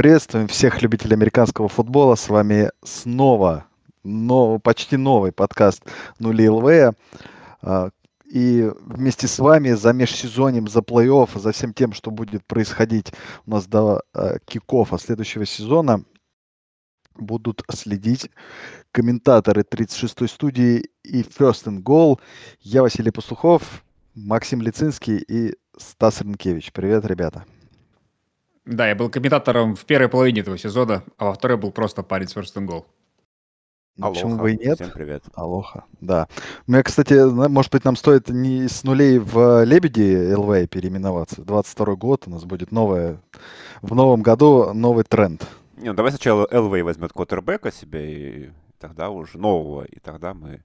Приветствуем всех любителей американского футбола. С вами снова но, почти новый подкаст «Нули ЛВ». А, и вместе с вами за межсезоньем, за плей-офф, за всем тем, что будет происходить у нас до э, кикофа следующего сезона, будут следить комментаторы 36-й студии и First and Goal. Я Василий Пастухов, Максим Лицинский и Стас Ренкевич. Привет, ребята. Да, я был комментатором в первой половине этого сезона, а во второй был просто парень с First and Goal. Ну, Алоха. почему бы и нет? Всем привет. Алоха, да. У меня, кстати, может быть, нам стоит не с нулей в Лебеди ЛВ переименоваться. 22 год у нас будет новое, в новом году новый тренд. Не, ну давай сначала ЛВ возьмет квотербека себе, и тогда уже нового, и тогда мы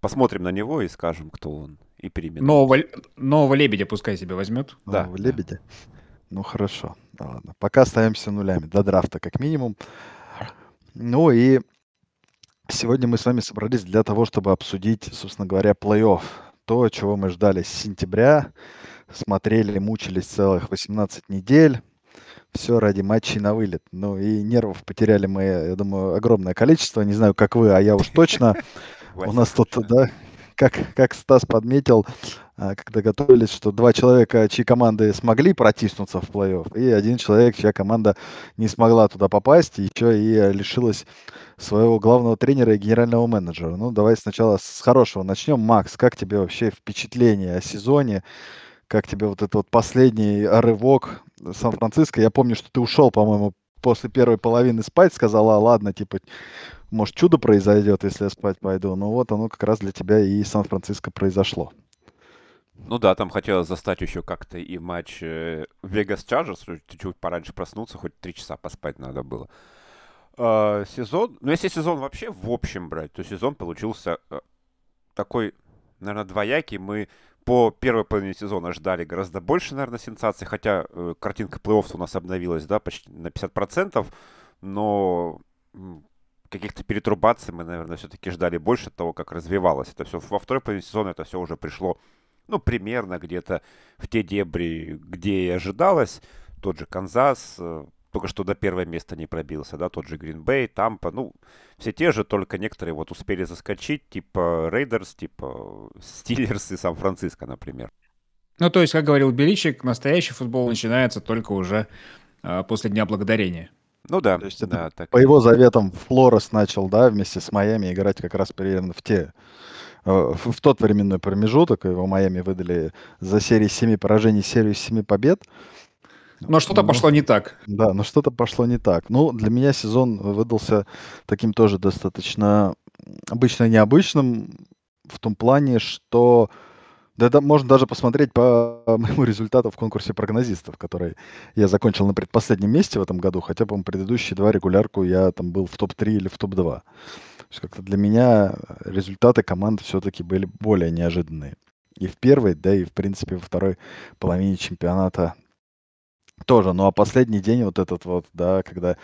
посмотрим на него и скажем, кто он, и переименуем. Нового, нового лебедя пускай себе возьмет. Да. Нового лебедя? Ну, хорошо. Да, ладно. Пока остаемся нулями. До драфта, как минимум. Ну и сегодня мы с вами собрались для того, чтобы обсудить, собственно говоря, плей-офф. То, чего мы ждали с сентября. Смотрели, мучились целых 18 недель. Все ради матчей на вылет. Ну и нервов потеряли мы, я думаю, огромное количество. Не знаю, как вы, а я уж точно. У нас тут, да, как, как Стас подметил, когда готовились, что два человека, чьи команды смогли протиснуться в плей-офф, и один человек, чья команда не смогла туда попасть, еще и лишилась своего главного тренера и генерального менеджера. Ну, давай сначала с хорошего начнем. Макс, как тебе вообще впечатление о сезоне? Как тебе вот этот вот последний рывок Сан-Франциско? Я помню, что ты ушел, по-моему, после первой половины спать, сказала, ладно, типа, может, чудо произойдет, если я спать пойду. Ну вот оно как раз для тебя и Сан-Франциско произошло. Ну да, там хотелось застать еще как-то и матч Вегас э, Chargers, чуть-чуть пораньше проснуться, хоть три часа поспать надо было. Э, сезон, ну если сезон вообще в общем брать, то сезон получился э, такой, наверное, двоякий. Мы по первой половине сезона ждали гораздо больше, наверное, сенсаций, хотя э, картинка плей-офф у нас обновилась, да, почти на 50%, но каких-то пертурбаций мы, наверное, все-таки ждали больше того, как развивалось это все. Во второй половине сезона это все уже пришло, ну, примерно где-то в те дебри, где и ожидалось. Тот же Канзас, э, только что до первого места не пробился, да, тот же Гринбей, Тампа, ну, все те же, только некоторые вот успели заскочить, типа Рейдерс, типа Стиллерс и Сан-Франциско, например. Ну, то есть, как говорил Беличик, настоящий футбол начинается только уже э, после Дня Благодарения. Ну да, То есть это да, так. по его заветам Флорес начал, да, вместе с Майами играть как раз примерно в те в, в тот временной промежуток. Его Майами выдали за серию семи поражений серию семи побед. Но что-то ну, пошло не так. Да, но что-то пошло не так. Ну, для меня сезон выдался таким тоже достаточно обычно необычным в том плане, что да, да, можно даже посмотреть по моему результату в конкурсе прогнозистов, который я закончил на предпоследнем месте в этом году, хотя, по-моему, предыдущие два регулярку я там был в топ-3 или в топ-2. То есть как-то для меня результаты команд все-таки были более неожиданные. И в первой, да и, в принципе, во второй половине чемпионата тоже, ну а последний день вот этот вот, да, когда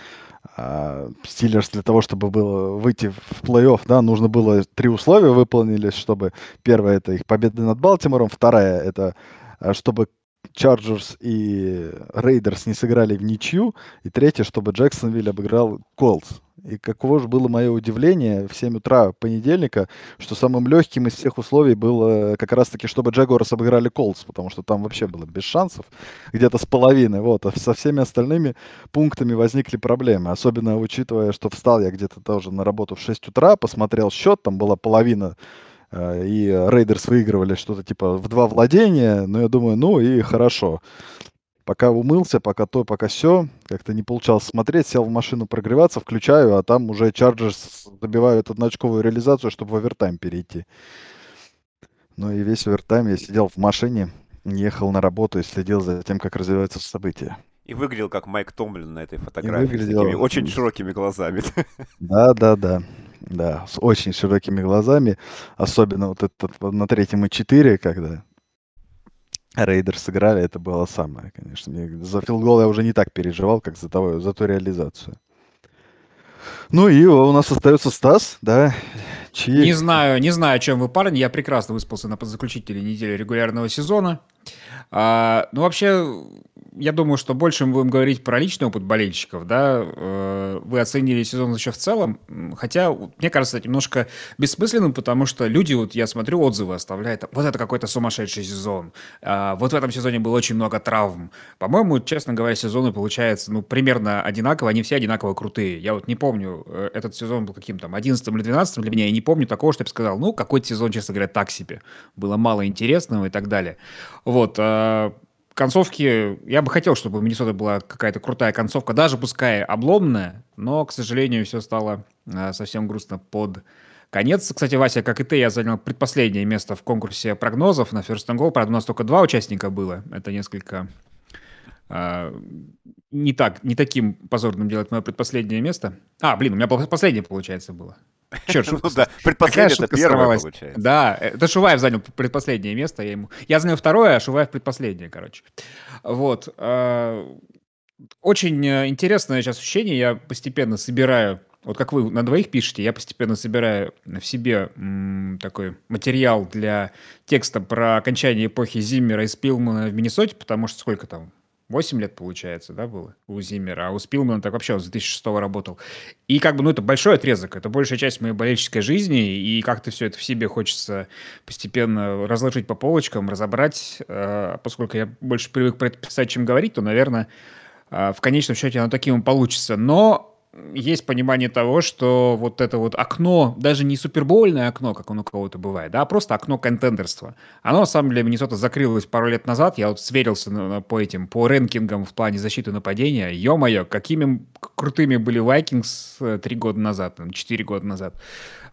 а, Стиллерс для того, чтобы было выйти в плей-офф, да, нужно было три условия выполнились, чтобы первое это их победа над Балтимором, вторая это а, чтобы Чарджерс и Рейдерс не сыграли в ничью, и третье, чтобы Джексонвилл обыграл Колтс. И каково же было мое удивление в 7 утра понедельника, что самым легким из всех условий было как раз-таки, чтобы Ягуарс обыграли Колтс, потому что там вообще было без шансов, где-то с половины, вот, а со всеми остальными пунктами возникли проблемы, особенно учитывая, что встал я где-то тоже на работу в 6 утра, посмотрел счет, там была половина э, и Рейдерс выигрывали что-то типа в два владения, но я думаю, ну и хорошо пока умылся, пока то, пока все, как-то не получалось смотреть, сел в машину прогреваться, включаю, а там уже Chargers добивают одноочковую реализацию, чтобы в овертайм перейти. Ну и весь овертайм я сидел в машине, ехал на работу и следил за тем, как развиваются события. И выглядел как Майк Томлин на этой фотографии выглядел... с такими очень широкими глазами. Да, да, да. Да, с очень широкими глазами. Особенно вот этот на третьем и четыре, когда Рейдер сыграли, это было самое, конечно. За филгол я уже не так переживал, как за, того, за ту реализацию. Ну и у нас остается Стас, да. Чьи... Не знаю, не знаю, о чем вы, парни. Я прекрасно выспался на заключительной неделе регулярного сезона. А, ну, вообще, я думаю, что больше мы будем говорить про личный опыт болельщиков, да. Э, вы оценили сезон еще в целом, хотя, мне кажется, это немножко бессмысленным, потому что люди, вот я смотрю, отзывы оставляют, вот это какой-то сумасшедший сезон, а, вот в этом сезоне было очень много травм. По-моему, честно говоря, сезоны получаются, ну, примерно одинаково, они все одинаково крутые. Я вот не помню, э, этот сезон был каким там 11 или 12 для меня, я не помню такого, что я бы сказал, ну, какой-то сезон, честно говоря, так себе. Было мало интересного и так далее. Вот, а, концовки, я бы хотел, чтобы у Миннесоты была какая-то крутая концовка, даже пускай обломная, но, к сожалению, все стало а, совсем грустно под конец. Кстати, Вася, как и ты, я занял предпоследнее место в конкурсе прогнозов на First and Goal. Правда, у нас только два участника было. Это несколько а, не так, не таким позорным делать мое предпоследнее место. А, блин, у меня последнее, получается, было. Черт, ну да, предпоследнее это первое получается. Да, это Шуваев занял предпоследнее место. Я, ему... я занял второе, а Шуваев предпоследнее, короче. Вот. А, очень э, интересное сейчас ощущение. Я постепенно собираю вот как вы на двоих пишете, я постепенно собираю в себе м, такой материал для текста про окончание эпохи Зиммера и Спилмана в Миннесоте, потому что сколько там, 8 лет, получается, да, было у Зиммера, а у Спилмана так вообще с 2006 работал. И как бы, ну, это большой отрезок, это большая часть моей болельческой жизни, и как-то все это в себе хочется постепенно разложить по полочкам, разобрать, э, поскольку я больше привык про это писать, чем говорить, то, наверное, э, в конечном счете оно таким и получится. Но есть понимание того, что вот это вот окно, даже не супербольное окно, как оно у кого-то бывает, да, а просто окно контендерства. Оно, на самом деле, Миннесота закрылось пару лет назад. Я вот сверился на, на, по этим, по рэнкингам в плане защиты нападения. Ё-моё, какими крутыми были Вайкингс э, три года назад, четыре года назад.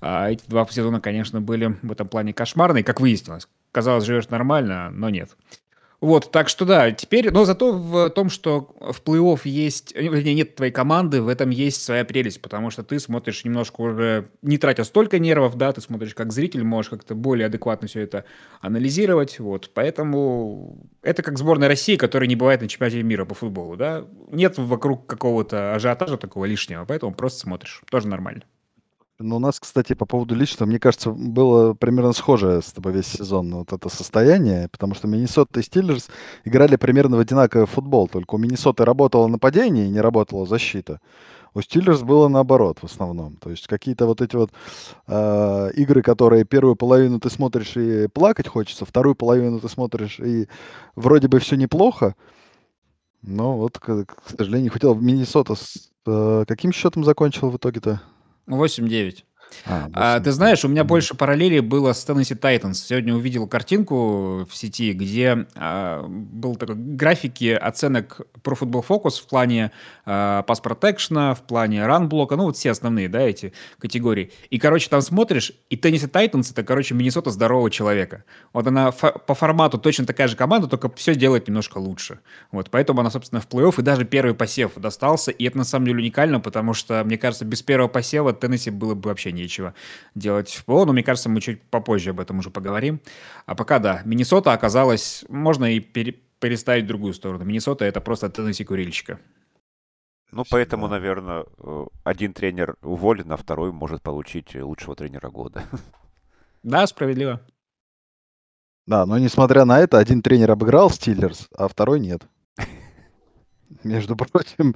А эти два сезона, конечно, были в этом плане кошмарные, как выяснилось. Казалось, живешь нормально, но нет. Вот, так что да, теперь, но зато в том, что в плей-офф есть, э, вернее, нет твоей команды, в этом есть своя прелесть, потому что ты смотришь немножко уже, не тратя столько нервов, да, ты смотришь как зритель, можешь как-то более адекватно все это анализировать, вот, поэтому это как сборная России, которая не бывает на чемпионате мира по футболу, да, нет вокруг какого-то ажиотажа такого лишнего, поэтому просто смотришь, тоже нормально. Ну, у нас, кстати, по поводу личного, мне кажется, было примерно схожее с тобой весь сезон вот это состояние, потому что Миннесота и Стиллерс играли примерно в одинаковый футбол, только у Миннесоты работало нападение и не работала защита. У Стиллерс было наоборот в основном. То есть какие-то вот эти вот э, игры, которые первую половину ты смотришь и плакать хочется, вторую половину ты смотришь и вроде бы все неплохо, но вот, к, к сожалению, хотел Миннесота с э, каким счетом закончил в итоге-то? 8-9. А, а, ты знаешь, у меня больше параллелей было с Tennessee Titans. Сегодня увидел картинку в сети, где а, был такой графики оценок про Football Focus в плане а, pass protection, в плане run блока, ну вот все основные, да, эти категории. И, короче, там смотришь, и Tennessee Titans это, короче, Миннесота здорового человека. Вот она фо- по формату точно такая же команда, только все делает немножко лучше. Вот, поэтому она, собственно, в плей-офф и даже первый посев достался. И это на самом деле уникально, потому что, мне кажется, без первого посева Теннесси было бы вообще нечего делать в ПО, но мне кажется, мы чуть попозже об этом уже поговорим. А пока да, Миннесота оказалась, можно и пере, переставить в другую сторону. Миннесота это просто Теннесси курильщика. Ну, поэтому, наверное, э, один тренер уволен, а второй может получить лучшего тренера года. Да, справедливо. Да, но несмотря на это, один тренер обыграл Стиллерс, а второй нет. Между прочим.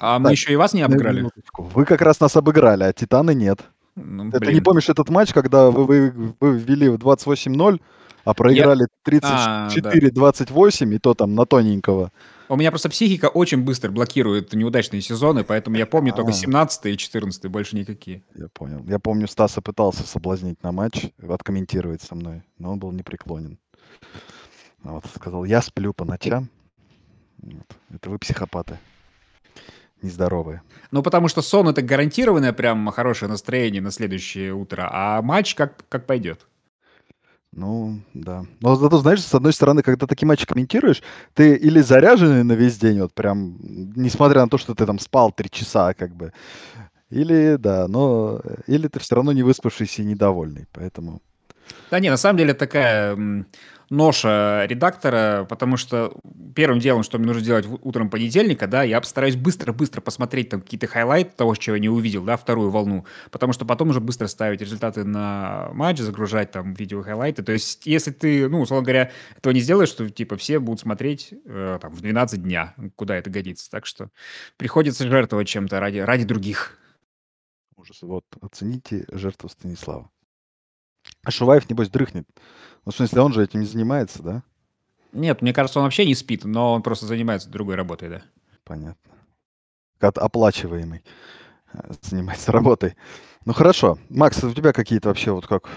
А мы еще и вас не обыграли. Вы как раз нас обыграли, а Титаны нет. Ну, Ты не помнишь этот матч, когда вы, вы, вы ввели в 28-0, а проиграли Я... 34-28, а, да. и то там на тоненького. У меня просто психика очень быстро блокирует неудачные сезоны, поэтому я помню только 17 и 14 больше никакие. Я понял. Я помню, Стаса пытался соблазнить на матч, откомментировать со мной, но он был непреклонен. Вот, сказал, я сплю по ночам. Вот. Это вы психопаты. Нездоровые. Ну, потому что сон это гарантированное прям хорошее настроение на следующее утро, а матч как, как пойдет. Ну, да. Но зато, знаешь, с одной стороны, когда такие матчи комментируешь, ты или заряженный на весь день, вот прям, несмотря на то, что ты там спал три часа, как бы, или, да, но, или ты все равно не выспавшийся и недовольный, поэтому... Да не, на самом деле такая, ноша редактора, потому что первым делом, что мне нужно делать утром понедельника, да, я постараюсь быстро-быстро посмотреть там какие-то хайлайты того, чего я не увидел, да, вторую волну, потому что потом уже быстро ставить результаты на матч, загружать там видео хайлайты. То есть, если ты, ну, условно говоря, этого не сделаешь, то, типа, все будут смотреть э, там в 12 дня, куда это годится. Так что приходится жертвовать чем-то ради, ради других. Ужас. Вот, оцените жертву Станислава. А Шуваев, небось, дрыхнет. Ну, в смысле, он же этим не занимается, да? Нет, мне кажется, он вообще не спит, но он просто занимается другой работой, да. Понятно. Как оплачиваемый э, занимается работой. Ну хорошо. Макс, у тебя какие-то вообще вот как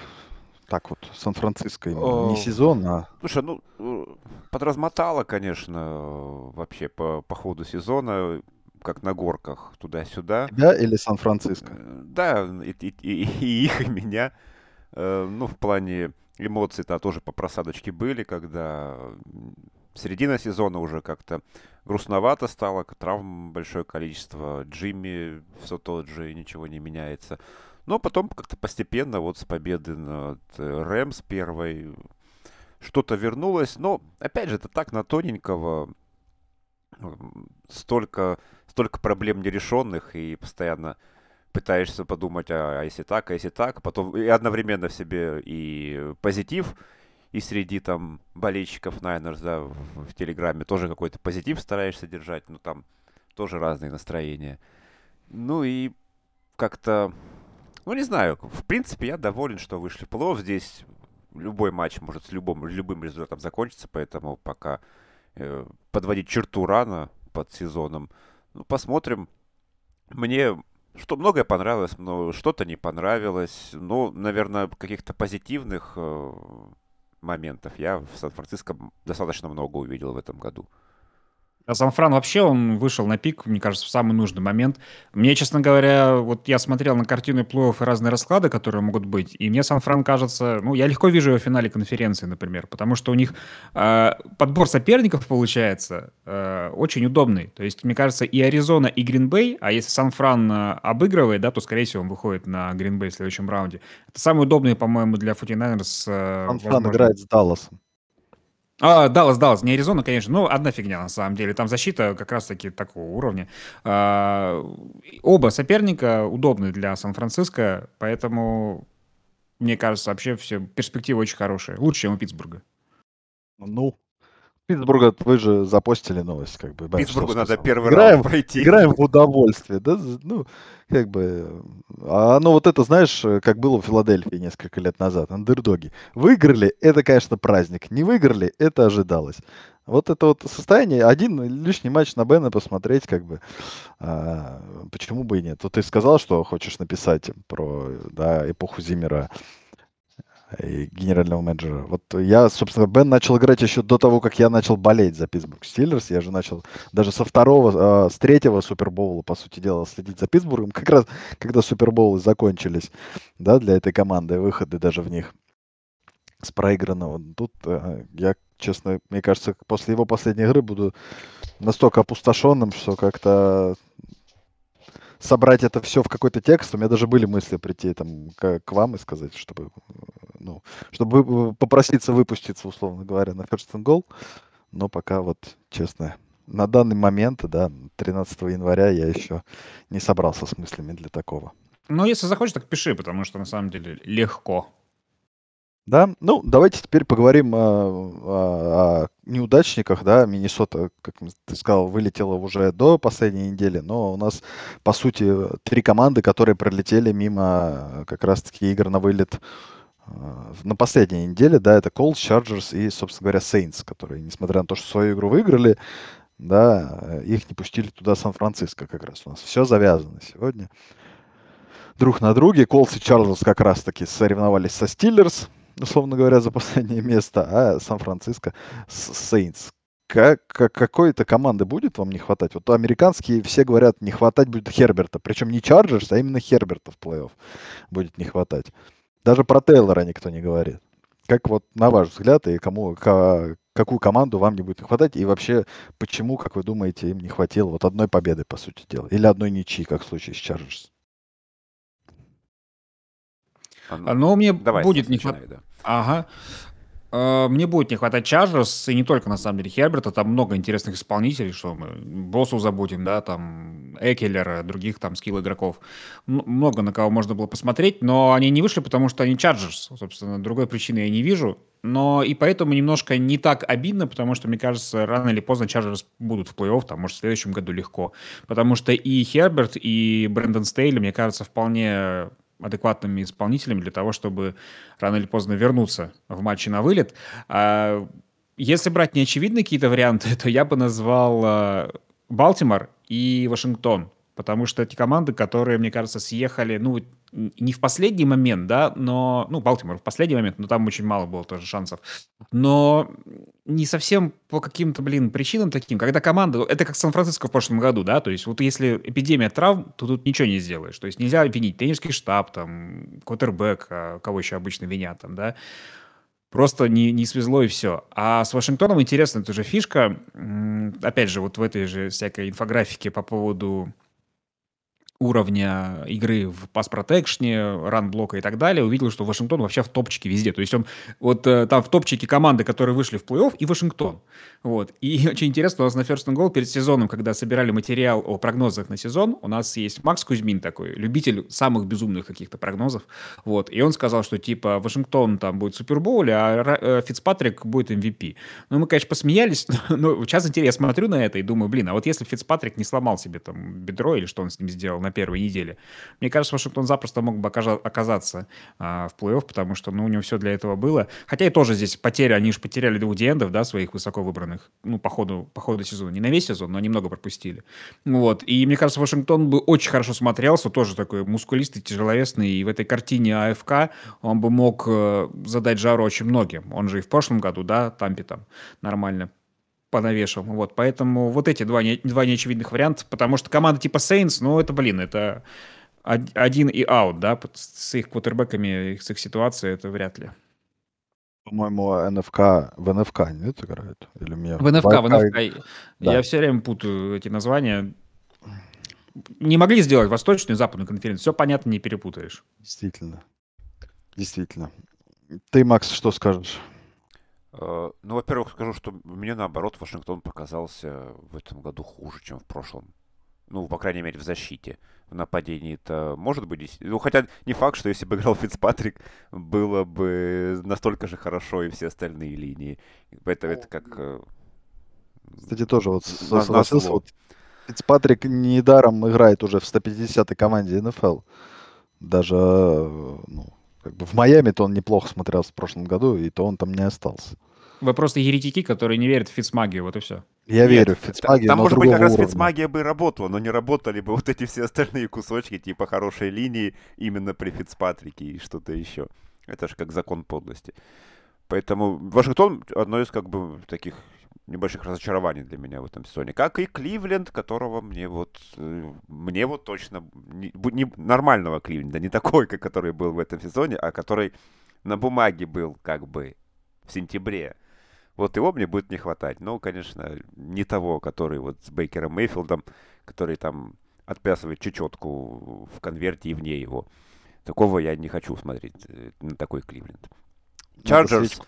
так вот Сан-Франциско не сезон, а... Слушай, ну, э, подразмотало, конечно, вообще по, по ходу сезона, как на горках, туда-сюда. Тебя или Сан-Франциско? Э, да, и, и, и, и их, и меня. Ну, в плане эмоции-то тоже по просадочке были, когда середина сезона уже как-то грустновато стало, травм большое количество, Джимми все тот же, ничего не меняется. Но потом как-то постепенно вот с победы над э, Рэмс первой что-то вернулось. Но, опять же, это так на тоненького. Столько, столько проблем нерешенных и постоянно пытаешься подумать, а, а если так, а если так, потом и одновременно в себе и позитив, и среди там болельщиков Найнерс, да, в, в Телеграме тоже какой-то позитив стараешься держать, ну там тоже разные настроения. Ну и как-то, ну не знаю, в принципе я доволен, что вышли в плей Здесь любой матч может с любым, любым результатом закончиться, поэтому пока э, подводить черту рано под сезоном. Ну, посмотрим. Мне что многое понравилось, но что-то не понравилось. Ну, наверное, каких-то позитивных э, моментов я в Сан-Франциско достаточно много увидел в этом году. А Сан-Фран вообще, он вышел на пик, мне кажется, в самый нужный момент. Мне, честно говоря, вот я смотрел на картины плей-офф и разные расклады, которые могут быть, и мне Сан-Фран кажется, ну, я легко вижу его в финале конференции, например, потому что у них э, подбор соперников получается э, очень удобный. То есть, мне кажется, и Аризона, и Гринбей, а если Сан-Фран э, обыгрывает, да, то, скорее всего, он выходит на Гринбей в следующем раунде. Это самый удобный, по-моему, для 49ers. Э, Сан-Фран играет с Далласом. А, Даллас, Даллас, не Аризона, конечно, но одна фигня на самом деле. Там защита как раз-таки такого уровня. А, оба соперника удобны для Сан-Франциско, поэтому, мне кажется, вообще все перспективы очень хорошие. Лучше, чем у Питтсбурга. Ну, Питтсбурга вы же запостили новость, как бы. Питтсбургу надо первый играем, раунд пройти. Играем в удовольствие, да? Ну, как бы... А оно вот это, знаешь, как было в Филадельфии несколько лет назад, андердоги. Выиграли, это, конечно, праздник. Не выиграли, это ожидалось. Вот это вот состояние, один лишний матч на Бена посмотреть, как бы, а, почему бы и нет. Вот ты сказал, что хочешь написать про да, эпоху Зимера генерального менеджера. Вот я, собственно, Бен начал играть еще до того, как я начал болеть за Питтсбург Стиллерс. Я же начал даже со второго, э, с третьего Супербоула, по сути дела, следить за Питтсбургом, как раз когда Супербоулы закончились, да, для этой команды, выходы даже в них с проигранного. Тут э, я, честно, мне кажется, после его последней игры буду настолько опустошенным, что как-то собрать это все в какой-то текст. У меня даже были мысли прийти там к, к вам и сказать, чтобы, ну, чтобы попроситься выпуститься, условно говоря, на first and goal. Но пока вот, честно, на данный момент, да, 13 января я еще не собрался с мыслями для такого. Ну, если захочешь, так пиши, потому что на самом деле легко. Да, ну давайте теперь поговорим о, о, о неудачниках, да, Миннесота, как ты сказал, вылетела уже до последней недели, но у нас, по сути, три команды, которые пролетели мимо как раз-таки игр на вылет э, на последней неделе, да, это Colts, Chargers и, собственно говоря, Saints, которые, несмотря на то, что свою игру выиграли, да, их не пустили туда Сан-Франциско как раз. У нас. Все завязано сегодня. Друг на друге. Colts и Chargers как раз-таки соревновались со Steelers, условно говоря, за последнее место, а Сан-Франциско Сейнс. Как, как, какой-то команды будет вам не хватать? Вот американские все говорят, не хватать будет Херберта. Причем не Чарджерс, а именно Херберта в плей-офф будет не хватать. Даже про Тейлора никто не говорит. Как вот на ваш взгляд, и кому, к, какую команду вам не будет не хватать, и вообще, почему, как вы думаете, им не хватило вот одной победы, по сути дела, или одной ничьи, как в случае с Чарджерс? А, ну, мне Давай, будет не хватать. Да. Ага. Э, мне будет не хватать Чарджерс, и не только, на самом деле, Херберта, там много интересных исполнителей, что мы Боссу забудем, да, там Экелера, других там skill игроков. Много на кого можно было посмотреть, но они не вышли, потому что они Чарджерс, собственно, другой причины я не вижу. Но и поэтому немножко не так обидно, потому что, мне кажется, рано или поздно Чарджерс будут в плей-офф, там, может, в следующем году легко. Потому что и Херберт, и Брэндон Стейли, мне кажется, вполне адекватными исполнителями для того, чтобы рано или поздно вернуться в матче на вылет. А если брать неочевидные какие-то варианты, то я бы назвал а, Балтимор и Вашингтон потому что эти команды, которые, мне кажется, съехали, ну, не в последний момент, да, но, ну, Балтимор в последний момент, но там очень мало было тоже шансов, но не совсем по каким-то, блин, причинам таким, когда команда, это как Сан-Франциско в прошлом году, да, то есть вот если эпидемия травм, то тут ничего не сделаешь, то есть нельзя обвинить тренерский штаб, там, квотербек, кого еще обычно винят там, да, Просто не, не свезло и все. А с Вашингтоном интересная тоже фишка. Опять же, вот в этой же всякой инфографике по поводу уровня игры в пас протекшне, ран-блока и так далее, увидел, что Вашингтон вообще в топчике везде. То есть он вот э, там в топчике команды, которые вышли в плей-офф, и Вашингтон. Вот. И очень интересно, у нас на First and Goal перед сезоном, когда собирали материал о прогнозах на сезон, у нас есть Макс Кузьмин такой, любитель самых безумных каких-то прогнозов. Вот. И он сказал, что типа Вашингтон там будет в Супербоуле, а э, Фицпатрик будет MVP. Ну, мы, конечно, посмеялись, но сейчас интересно, я смотрю на это и думаю, блин, а вот если Фицпатрик не сломал себе там бедро или что он с ним сделал, на первой неделе. Мне кажется, Вашингтон запросто мог бы оказаться а, в плей-офф, потому что ну, у него все для этого было. Хотя и тоже здесь потери, они же потеряли двух диэндов, да, своих высоко выбранных, ну, по ходу, по ходу сезона. Не на весь сезон, но немного пропустили. Вот. И мне кажется, Вашингтон бы очень хорошо смотрелся, тоже такой мускулистый, тяжеловесный, и в этой картине АФК он бы мог э, задать жару очень многим. Он же и в прошлом году, да, Тампе там нормально понавешал. Вот, поэтому вот эти два, не, два неочевидных варианта, потому что команда типа Saints, ну, это, блин, это один и аут, да, с их квотербеками, с их ситуацией, это вряд ли. По-моему, НФК в НФК нет играют? Или мне... В НФК, в НФК. Да. Я все время путаю эти названия. Не могли сделать восточную и западную конференцию. Все понятно, не перепутаешь. Действительно. Действительно. Ты, Макс, что скажешь? Э, ну, во-первых, скажу, что мне наоборот Вашингтон показался в этом году хуже, чем в прошлом. Ну, по крайней мере, в защите. В нападении это может быть... Ну, хотя не факт, что если бы играл Фицпатрик, было бы настолько же хорошо и все остальные линии. Поэтому это как... Э, Кстати, тоже вот согласился. Вот Фицпатрик недаром играет уже в 150-й команде НФЛ. Даже э, ну, как бы в Майами-то он неплохо смотрелся в прошлом году, и то он там не остался. Вы просто еретики, которые не верят в фицмагию, вот и все. Я Нет, верю в фицмагию, Там, может быть, как раз фицмагия бы работала, но не работали бы вот эти все остальные кусочки, типа хорошей линии, именно при Фицпатрике и что-то еще. Это же как закон подлости. Поэтому Вашингтон одно из как бы таких небольших разочарований для меня в этом сезоне. Как и Кливленд, которого мне вот, э, мне вот точно, не, не нормального Кливленда, не такой, как который был в этом сезоне, а который на бумаге был как бы в сентябре. Вот его мне будет не хватать. Но, конечно, не того, который вот с Бейкером Мейфилдом, который там отплясывает чечетку в конверте и вне его. Такого я не хочу смотреть э, на такой Кливленд. Чарджерс...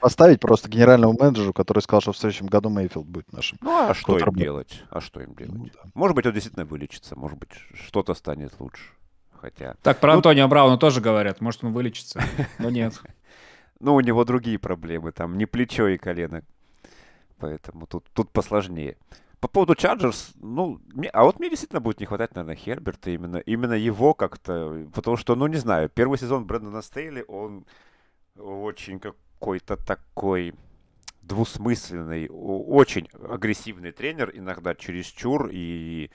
Поставить просто генеральному менеджеру, который сказал, что в следующем году Мейфилд будет нашим. Ну, а что им делать? А что им делать? Ну. Может быть, он действительно вылечится, может быть, что-то станет лучше. Хотя... Так про ну, Антонио Брауна тоже говорят, может, он вылечится, но нет. Ну, у него другие проблемы, там не плечо и колено. Поэтому тут, тут посложнее. По поводу Чарджерс, ну, мне, а вот мне действительно будет не хватать, наверное, Херберта, именно, именно его как-то, потому что, ну, не знаю, первый сезон Брэндона Стейли, он очень какой-то такой двусмысленный, очень агрессивный тренер, иногда чересчур, и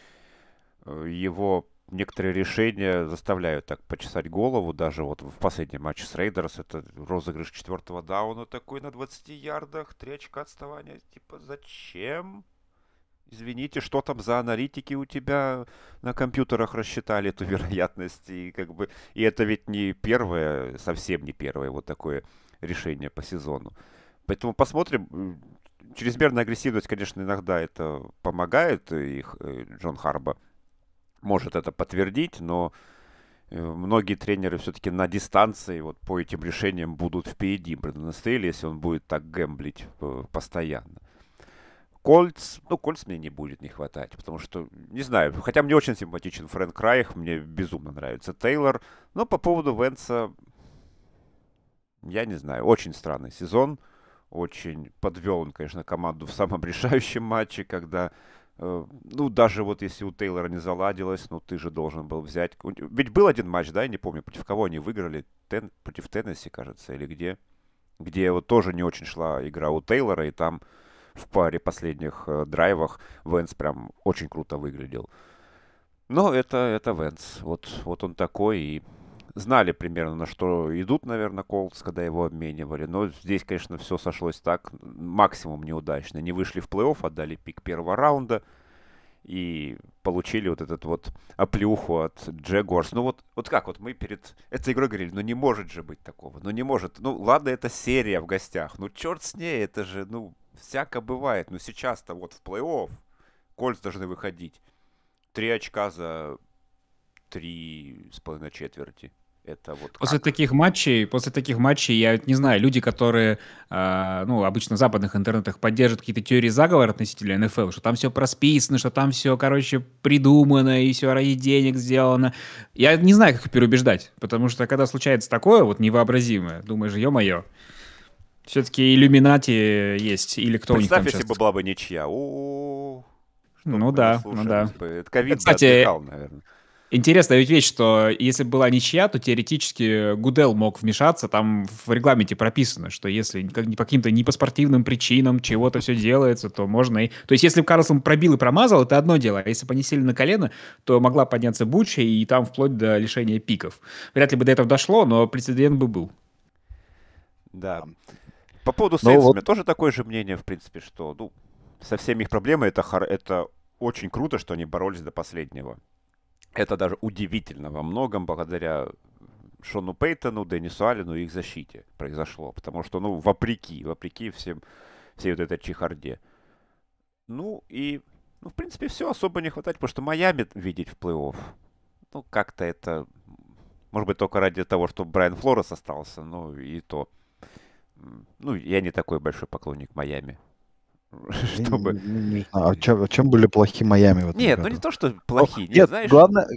э, его некоторые решения заставляют так почесать голову. Даже вот в последнем матче с Рейдерс это розыгрыш четвертого дауна такой на 20 ярдах, три очка отставания. Типа, зачем? Извините, что там за аналитики у тебя на компьютерах рассчитали эту вероятность, и как бы, и это ведь не первое, совсем не первое вот такое решение по сезону. Поэтому посмотрим. Чрезмерная агрессивность, конечно, иногда это помогает, и э, Джон Харба может это подтвердить, но э, многие тренеры все-таки на дистанции вот по этим решениям будут впереди Брэндона Стейли, если он будет так гэмблить э, постоянно. Кольц, ну, Кольц мне не будет не хватать, потому что, не знаю, хотя мне очень симпатичен Фрэнк Райх, мне безумно нравится Тейлор, но по поводу Венса, я не знаю, очень странный сезон, очень подвел он, конечно, команду в самом решающем матче, когда, э, ну, даже вот если у Тейлора не заладилось, ну, ты же должен был взять... Ведь был один матч, да, я не помню, против кого они выиграли, Тен... против Теннесси, кажется, или где, где вот тоже не очень шла игра у Тейлора, и там в паре последних э, драйвах Венс прям очень круто выглядел. Но это, это Венс. Вот, вот он такой. И знали примерно, на что идут, наверное, Колдс, когда его обменивали. Но здесь, конечно, все сошлось так. Максимум неудачно. Не вышли в плей-офф, отдали пик первого раунда. И получили вот этот вот оплюху от Джегуарс. Ну вот, вот как вот мы перед этой игрой говорили, ну не может же быть такого, ну не может. Ну ладно, это серия в гостях, ну черт с ней, это же, ну всяко бывает. Но сейчас-то вот в плей-офф Кольц должны выходить. Три очка за три с половиной четверти. Это вот после как? таких матчей, после таких матчей, я не знаю, люди, которые, э, ну, обычно в западных интернетах поддерживают какие-то теории заговора относительно НФЛ, что там все просписано, что там все, короче, придумано и все ради денег сделано. Я не знаю, как их переубеждать, потому что когда случается такое вот невообразимое, думаешь, ё-моё, все-таки иллюминати есть, или кто Представь, у них там если бы была бы ничья. О, ну да, ну да. Это ковид Кстати, отдыхал, наверное. Интересная ведь вещь, что если бы была ничья, то теоретически Гудел мог вмешаться, там в регламенте прописано, что если по каким-то не по спортивным причинам чего-то все делается, то можно и... То есть если Карлсон пробил и промазал, это одно дело, а если бы они сели на колено, то могла подняться буча и там вплоть до лишения пиков. Вряд ли бы до этого дошло, но прецедент бы был. Да. По поводу ну, вот... у меня тоже такое же мнение, в принципе, что ну, со всеми их проблемами это, это очень круто, что они боролись до последнего. Это даже удивительно во многом благодаря Шону Пейтону, Деннису Аллену и их защите произошло. Потому что, ну, вопреки, вопреки всем, всей вот этой чехарде. Ну, и, ну, в принципе, все особо не хватает, потому что Майами видеть в плей-офф, ну, как-то это, может быть, только ради того, что Брайан Флорес остался, ну, и то. Ну, я не такой большой поклонник Майами. Чтобы... А чем, чем были плохи Майами в этом Нет, году? ну не то, что плохие. Нет, нет знаешь... главное,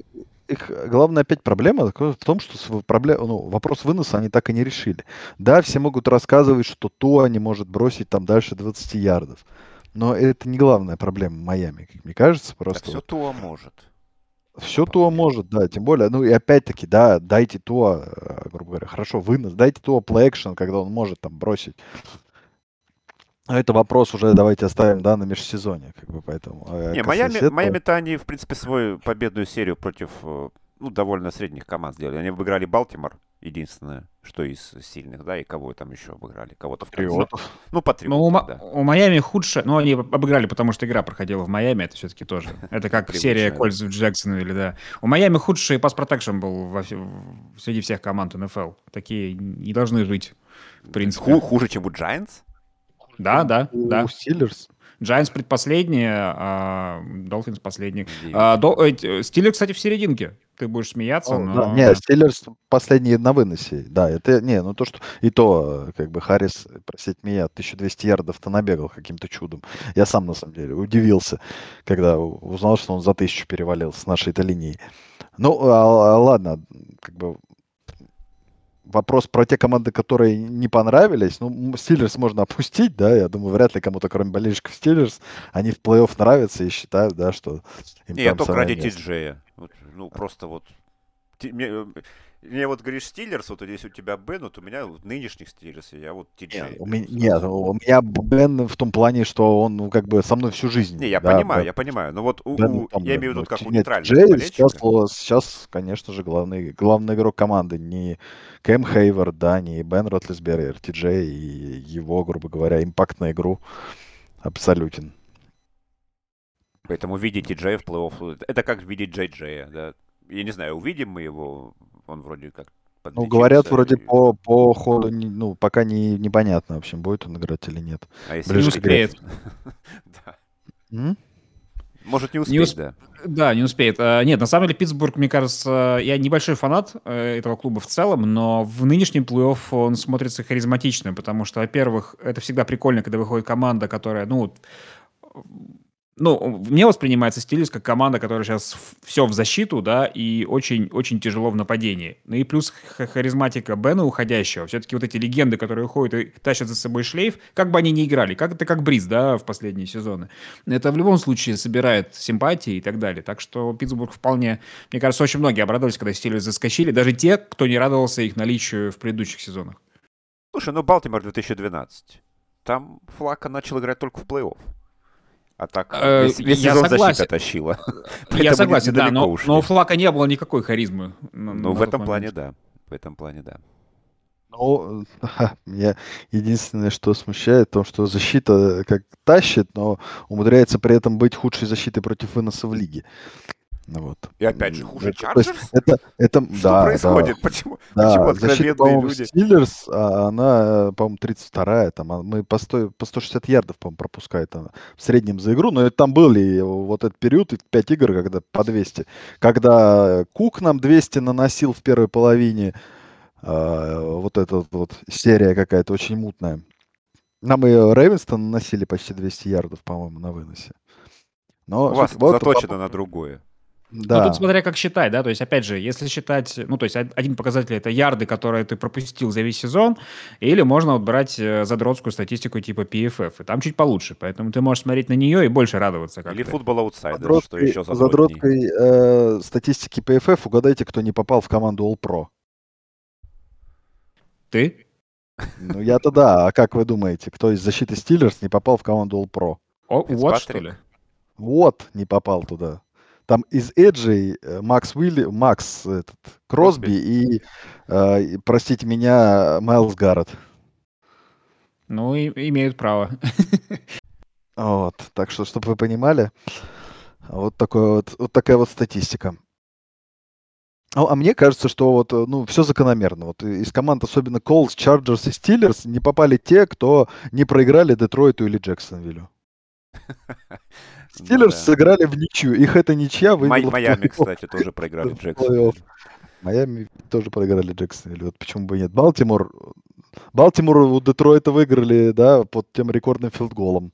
их главная опять проблема в том, что проблем, ну, вопрос выноса они так и не решили. Да, все могут рассказывать, что то не может бросить там дальше 20 ярдов. Но это не главная проблема Майами, как мне кажется. Просто да все то может. Все то может, да, тем более, ну и опять-таки, да, дайте то, э, грубо говоря, хорошо, вынос, дайте то play action, когда он может там бросить а это вопрос уже давайте оставим, да, на межсезонье, как бы, поэтому. А Не, Майами, этого... Майами-то они, в принципе, свою победную серию против, э, ну, довольно средних команд сделали. Они обыграли Балтимор, единственное, что из сильных, да, и кого там еще обыграли? Кого-то в Патриотов. Ну, Патриотов, ну, у, да. у Майами худше, ну, они обыграли, потому что игра проходила в Майами, это все-таки тоже. Это как серия Кольц в Джексонвилле, да. У Майами худший пас протекшн был во, среди всех команд НФЛ. Такие не должны жить, в принципе. Хуже, чем у Giants? Да, да, у да. Стиллерс. Giants предпоследние, а Dolphins последний. А. Стиллер, кстати, в серединке. Ты будешь смеяться, О, но... Да, не, Стиллерс последние на выносе. Да, это, не, ну то, что... И то, как бы, Харрис, простите меня, 1200 ярдов-то набегал каким-то чудом. Я сам, на самом деле, удивился, когда узнал, что он за тысячу перевалил с нашей-то линии. Ну, а, а, ладно, как бы вопрос про те команды, которые не понравились. Ну, Стиллерс можно опустить, да, я думаю, вряд ли кому-то, кроме болельщиков Стиллерс, они в плей-офф нравятся и считают, да, что им Не, я только ради Тиджея. Ну, просто вот э, мне вот говоришь Стиллерс, вот здесь у тебя Бен, вот у меня вот нынешних Стиллерс, я вот Ти Нет, у меня, нет, у меня Бен в том плане, что он, ну, как бы со мной всю жизнь. Не, я да, понимаю, Бен, я понимаю, но вот у, Бен, там, я имею в виду, как у нейтрального Джей сейчас, сейчас, конечно же, главный, главный игрок команды, не Кэм Хейвард, да, не Бен Ротлисбергер, Ти Джей и его, грубо говоря, импакт на игру абсолютен. Поэтому видеть Ти Джея в плей-офф, это как видеть Джей Джея, да. Я не знаю, увидим мы его он вроде как Ну, говорят, вроде и... по, по ходу, ну, пока не, непонятно, в общем, будет он играть или нет. А если Ближе не успеет? да. Может не успеть, Не усп- да. Да, не успеет. А, Нет, на самом деле Питтсбург, мне кажется, я небольшой фанат э, этого клуба в целом, но в нынешнем плей-офф он смотрится харизматично, потому что, во-первых, это всегда прикольно, когда выходит команда, которая, ну, ну, мне воспринимается Стилис как команда, которая сейчас все в защиту, да, и очень-очень тяжело в нападении. Ну и плюс харизматика Бена уходящего. Все-таки вот эти легенды, которые уходят и тащат за собой шлейф, как бы они ни играли, как это как Бриз, да, в последние сезоны. Это в любом случае собирает симпатии и так далее. Так что Питтсбург вполне, мне кажется, очень многие обрадовались, когда Стилис заскочили, даже те, кто не радовался их наличию в предыдущих сезонах. Слушай, ну Балтимор 2012. Там Флака начал играть только в плей-офф. А так Э, весь, весь я сезон согласен. защита тащила. Я согласен, да, но, ушли. но у Флака не было никакой харизмы. на- Ну, на в этом плане, да. В этом плане, да. Ну, меня единственное, что смущает, то, что защита как тащит, но умудряется при этом быть худшей защитой против выноса в лиге. Вот. И опять же, хуже это, Чарджерс? Это, это, Что да, происходит? Почему, Да, почему да. Защита, откровенные люди? Стиллерс, а она, э, по-моему, 32-я, там, а мы по, 100, по 160 ярдов, по-моему, пропускает она в среднем за игру, но это там были вот этот период, 5 игр, когда по 200, когда Кук нам 200 наносил в первой половине, а, вот эта вот серия какая-то очень мутная. Нам и Рейвенстон наносили почти 200 ярдов, по-моему, на выносе. Но У вас заточено по- на другое. Да. Ну, тут смотря как считать, да, то есть, опять же, если считать, ну, то есть, од- один показатель — это ярды, которые ты пропустил за весь сезон, или можно вот брать э, задротскую статистику типа PFF, и там чуть получше, поэтому ты можешь смотреть на нее и больше радоваться как Или футбол аутсайдер, что еще задротней. задротской, э, статистики PFF угадайте, кто не попал в команду All-Pro. Ты? Ну, я-то да. А как вы думаете, кто из защиты Стиллерс не попал в команду All-Pro? О, вот что ли? Вот, не попал туда. Там из Эджей э, Макс Уилли, Макс этот, Кросби и, э, простите меня, Майлз Гаррет. Ну, и, имеют право. Вот, так что, чтобы вы понимали, вот, такой вот, вот такая вот статистика. А, а мне кажется, что вот, э, ну, все закономерно. Вот из команд, особенно Colts, Chargers и Steelers, не попали те, кто не проиграли Детройту или Джексонвиллю. Ну Steelers да. сыграли в ничью. Их эта ничья Май- вывела в Майами, кстати, тоже проиграли Джексон-. Майами тоже проиграли Джексонвиллю. Вот почему бы и нет. Балтимор... Балтимор у Детройта выиграли, да, под тем рекордным филдголом.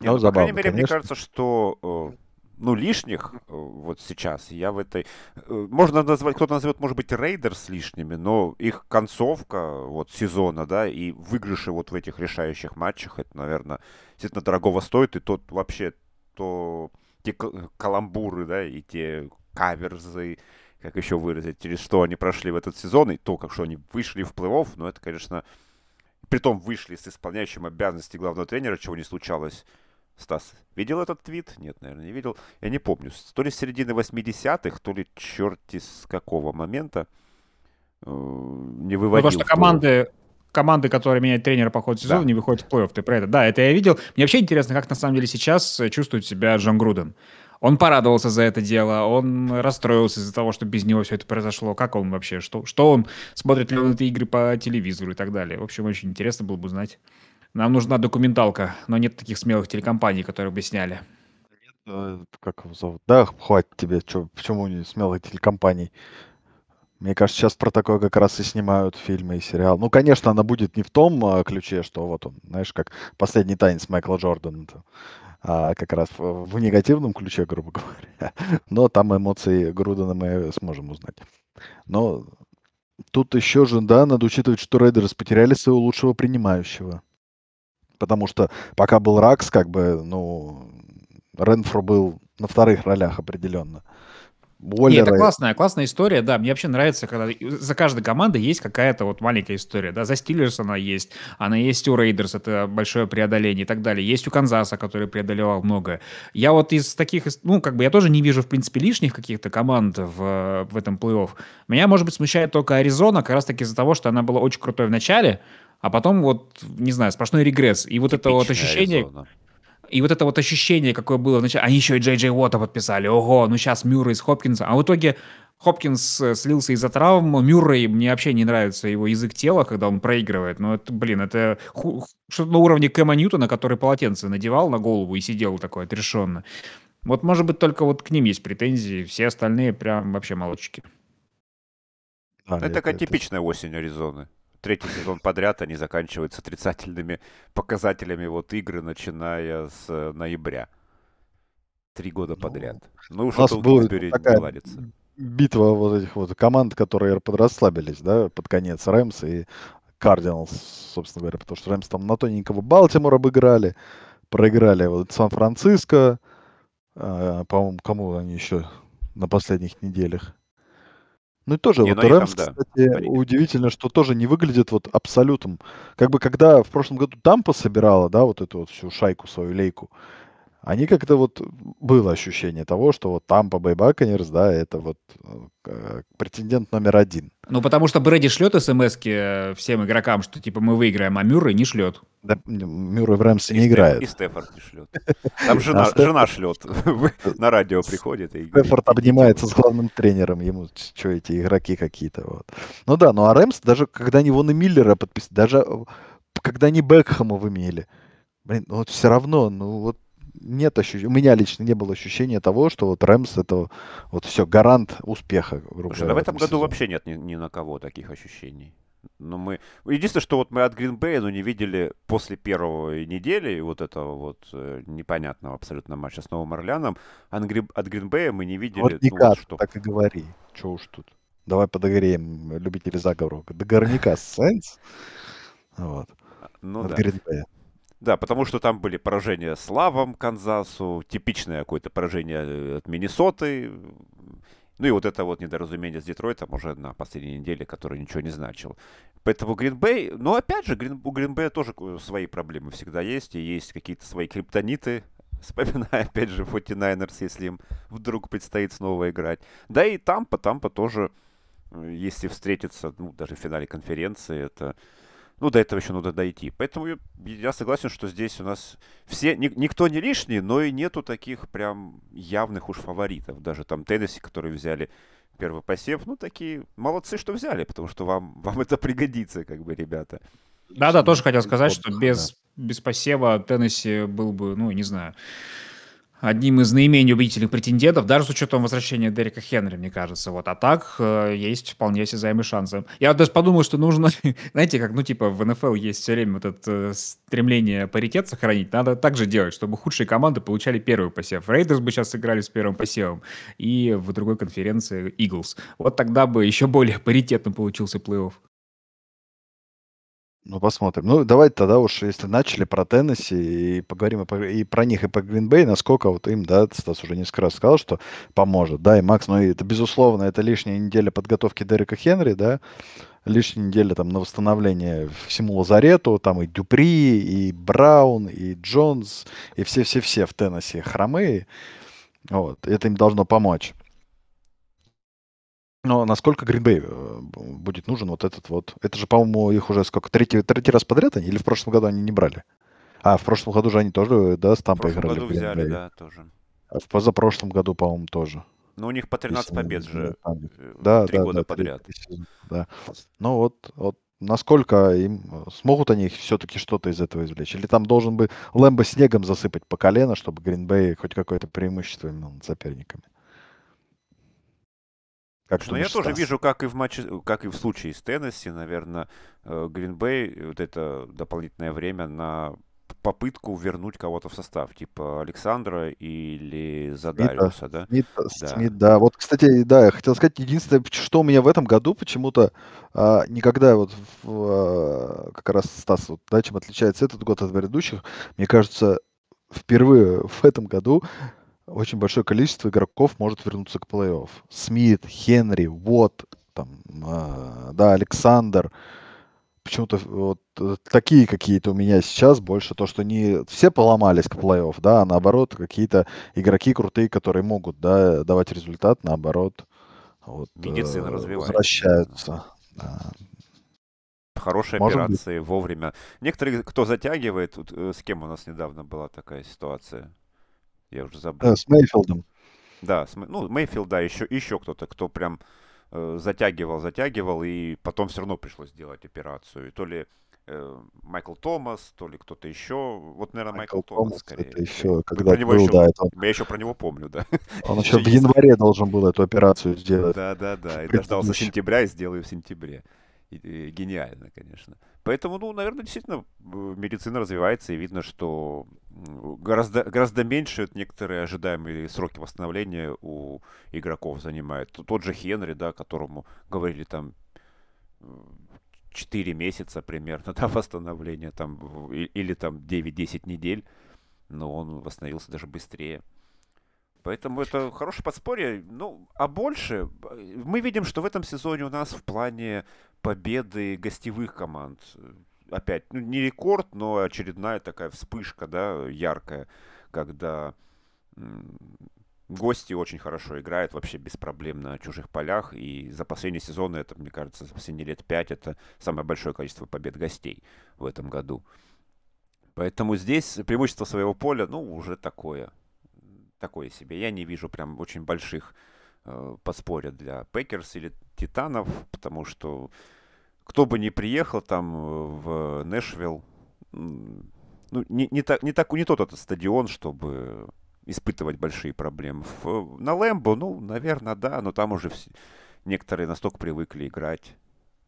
Не, Ну, ну, по крайней забавно, мере, мне конечно. кажется, что э, ну, лишних э, вот сейчас. Я в этой... э, Можно назвать, кто-то назовет, может быть, Рейдерс лишними, но их концовка вот сезона, да, и выигрыши вот в этих решающих матчах, это, наверное, действительно дорогого стоит, и тот вообще, то те каламбуры, да, и те каверзы, как еще выразить, через что они прошли в этот сезон, и то, как что они вышли в плей-офф, ну, это, конечно, притом вышли с исполняющим обязанности главного тренера, чего не случалось Стас, видел этот твит? Нет, наверное, не видел. Я не помню. То ли с середины 80-х, то ли черти с какого момента э, не Ну, выводил. то, что команды, команды, которые меняют тренера по ходу сезона, Да. не выходят в плей-офф. Ты про это? Да, это я видел. Мне вообще интересно, как на самом деле сейчас э, чувствует себя Джон Груден. Он порадовался за это дело, он расстроился из-за того, что без него все это произошло. Как он вообще? Что, что он? Смотрит ли он эти игры по телевизору и так далее? В общем, очень интересно было бы узнать. Нам нужна документалка, но нет таких смелых телекомпаний, которые бы сняли. Э, Как его зовут? Да, хватит тебе. Чё, почему не смелых телекомпаний? Мне кажется, сейчас про такое как раз и снимают фильмы и сериал. Ну, конечно, она будет не в том а, ключе, что вот он, знаешь, как последний танец Майкла Джордана, то, а как раз в, в негативном ключе, грубо говоря. Но там эмоции Грудена мы сможем узнать. Но тут еще же, да, надо учитывать, что Рейдерс потеряли своего лучшего принимающего. Потому что пока был Раггс, как бы, ну, Ренфро был на вторых ролях определенно. Нет, Уоллера, это классная, классная история, да. Мне вообще нравится, когда за каждой командой есть какая-то вот маленькая история, да. За Стиллерс она есть, она есть у Рейдерс, это большое преодоление и так далее. Есть у Канзаса, который преодолевал многое. Я вот из таких, ну, как бы я тоже не вижу, в принципе, лишних каких-то команд в, в этом плей-офф. Меня, может быть, смущает только Аризона, как раз-таки из-за того, что она была очень крутой в начале, а потом вот, не знаю, сплошной регресс. И вот это вот Типичная ощущение, Аризона. и вот это вот ощущение, какое было вначале, они еще и Джей Джей Уотта подписали, ого, ну сейчас Мюррей с Хопкинсом, а в итоге Хопкинс э, слился из-за травм, Мюррей, мне вообще не нравится его язык тела, когда он проигрывает, но это, блин, это что-то на уровне Кэма Ньютона, который полотенце надевал на голову и сидел такой отрешенно. Вот, может быть, только вот к ним есть претензии, все остальные прям вообще молодчики. А, это такая это... типичная осень Аризоны. Третий сезон подряд они заканчиваются отрицательными показателями вот игры, начиная с э, ноября. Три года ну, подряд. Ну, уже у нас была такая битва вот этих вот команд, которые подрасслабились, да, под конец. Рэмс и Кардиналс, собственно говоря, потому что Рэмс там на тоненького Балтимор обыграли, проиграли вот Сан-Франциско, э, по-моему, кому они еще на последних неделях. Ну и тоже, не, вот ну Рэмс, там, кстати, да, удивительно, что тоже не выглядит вот абсолютом. Как бы когда в прошлом году Тампа собирала, да, вот эту вот всю шайку, свою лейку, они как-то вот было ощущение того, что вот Тампа Бэй Баконерс, да, это вот э, претендент номер один. Ну, потому что Брэди шлет смс всем игрокам, что типа мы выиграем, а Мюррей не шлет. Да, Мюррей в Рэмсе не играет. И Стефорд не шлет. Там жена, а жена шлет. На радио приходит. И Стефорд обнимается с главным тренером. Ему что эти игроки какие-то. Вот. Ну да, ну а Рэмс, даже когда они Вона Миллера подписали, даже э, когда они Бекхэма вымели, блин, ну вот все равно, ну вот нет ощущения, у меня лично не было ощущения того, что вот Рэмс это вот все гарант успеха. Грубо Слушай, да в этом году сезоне. вообще нет ни, ни на кого таких ощущений. Но мы... Единственное, что вот мы от Гринбея ну, не видели после первой недели вот этого вот э, непонятного абсолютно матча с Новым Орлеаном. От, Грин... от Гринбея мы не видели... Вот никак, ну, вот что... так и говори. Че уж тут. Давай подогреем любители заговоров. До горняка Сенс. Вот. Ну от да. Гринбея. Да, потому что там были поражения с Канзасу, типичное какое-то поражение э, от Миннесоты. Ну и вот это вот недоразумение с Детройтом уже на последней неделе, который ничего не значил. Поэтому Гринбей, но опять же, у Гринбея тоже свои проблемы всегда есть, и есть какие-то свои криптониты, вспоминая, опять же, 49ers, если им вдруг предстоит снова играть. Да и Тампа, Тампа тоже, э, если встретиться, ну, даже в финале конференции, это ну, до этого еще надо дойти. Поэтому я, я согласен, что здесь у нас все, ни, никто не лишний, но и нету таких прям явных уж фаворитов. Даже там Теннесси, которые взяли первый посев, ну, такие молодцы, что взяли, потому что вам, вам это пригодится, как бы, ребята. Да-да, тоже хотел сказать, что без, без посева Теннесси был бы, ну, не знаю, одним из наименее убедительных претендентов, даже с учетом возвращения Дерека Хенри, мне кажется. Вот. А так э, есть вполне осязаемые шансы. Я даже подумал, что нужно, знаете, как, ну, типа, в НФЛ есть все время вот это э, стремление паритет сохранить. Надо так же делать, чтобы худшие команды получали первый посев. Рейдерс бы сейчас сыграли с первым посевом. И в другой конференции Иглс. Вот тогда бы еще более паритетно получился плей-офф. Ну, посмотрим. Ну, давайте тогда уж, если начали про Теннесси, и поговорим и, и про них, и по Гринбей, насколько вот им, да, Стас уже несколько раз сказал, что поможет, да, и Макс, ну, это, безусловно, это лишняя неделя подготовки Дерека Хенри, да, лишняя неделя там на восстановление всему лазарету, там и Дюпри, и Браун, и Джонс, и все-все-все в Теннесси хромые, вот, это им должно помочь. Но насколько Гринбей э, будет нужен вот этот вот... Это же, по-моему, их уже сколько? Третий, третий раз подряд они? Или в прошлом году они не брали? А, в прошлом году же они тоже, да, с Тампой играли. В прошлом году взяли, да, тоже. А в позапрошлом году, по-моему, тоже. Ну, у них по 13 Если побед же э, да, три да, года да, подряд. 3, да. Ну вот, вот насколько им э, смогут они все-таки что-то из этого извлечь? Или там должен бы Лэмбо снегом засыпать по колено, чтобы Гринбей хоть какое-то преимущество имел над соперниками? Как Но я тоже вижу, как и в матче, как и в случае с Теннесси, наверное, Гринбей вот это дополнительное время на попытку вернуть кого-то в состав, типа Александра или Задариуса, да? Смит, да. Смит, да. Вот, кстати, да, я хотел сказать, единственное, что у меня в этом году почему-то а, никогда вот в, а, как раз Стас, вот, да, чем отличается этот год от предыдущих, мне кажется, впервые в этом году очень большое количество игроков может вернуться к плей-офф. Смит, Хенри, Вот, там, э, да, Александр. Почему-то вот э, такие какие-то у меня сейчас больше то, что не все поломались к плей-офф, да, а наоборот какие-то игроки крутые, которые могут, да, давать результат, наоборот, вот, Медицина э, развивается. возвращаются. Да. Хорошие Может операции быть. вовремя. Некоторые, кто затягивает, тут, э, с кем у нас недавно была такая ситуация? Я уже забыл. Да, с Мейфилдом. Да, ну, Мейфилд, да, еще, еще кто-то, кто прям э, затягивал, затягивал, и потом все равно пришлось делать операцию. И то ли э, Майкл Томас, то ли кто-то еще. Вот, наверное, Майкл, Майкл Томас, скорее. Это еще, когда про был, еще, да, это... Я еще про него помню, да. Он еще в январе должен был эту операцию сделать. Да, да, да. И дождался сентября и сделаю в сентябре. Гениально, конечно. Поэтому, ну, наверное, действительно, медицина развивается, и видно, что гораздо, гораздо меньше некоторые ожидаемые сроки восстановления у игроков занимают. Тот же Хенри, да, которому говорили там 4 месяца примерно, да, восстановления, там, или там 9-10 недель, но он восстановился даже быстрее. Поэтому это хорошее подспорье. Ну, а больше мы видим, что в этом сезоне у нас в плане победы гостевых команд опять, ну, не рекорд, но очередная такая вспышка, да, яркая, когда гости очень хорошо играют вообще без проблем на чужих полях. И за последние сезоны, это, мне кажется, за последние лет пять, это самое большое количество побед гостей в этом году. Поэтому здесь преимущество своего поля, ну, уже такое такое себе. Я не вижу прям очень больших э, подспорья для Пэкерс или Титанов, потому что кто бы ни приехал там э, в Нэшвилл, ну, не, не, так, не, так, не тот этот стадион, чтобы испытывать большие проблемы. В, на Лэмбо, ну, наверное, да, но там уже все, некоторые настолько привыкли играть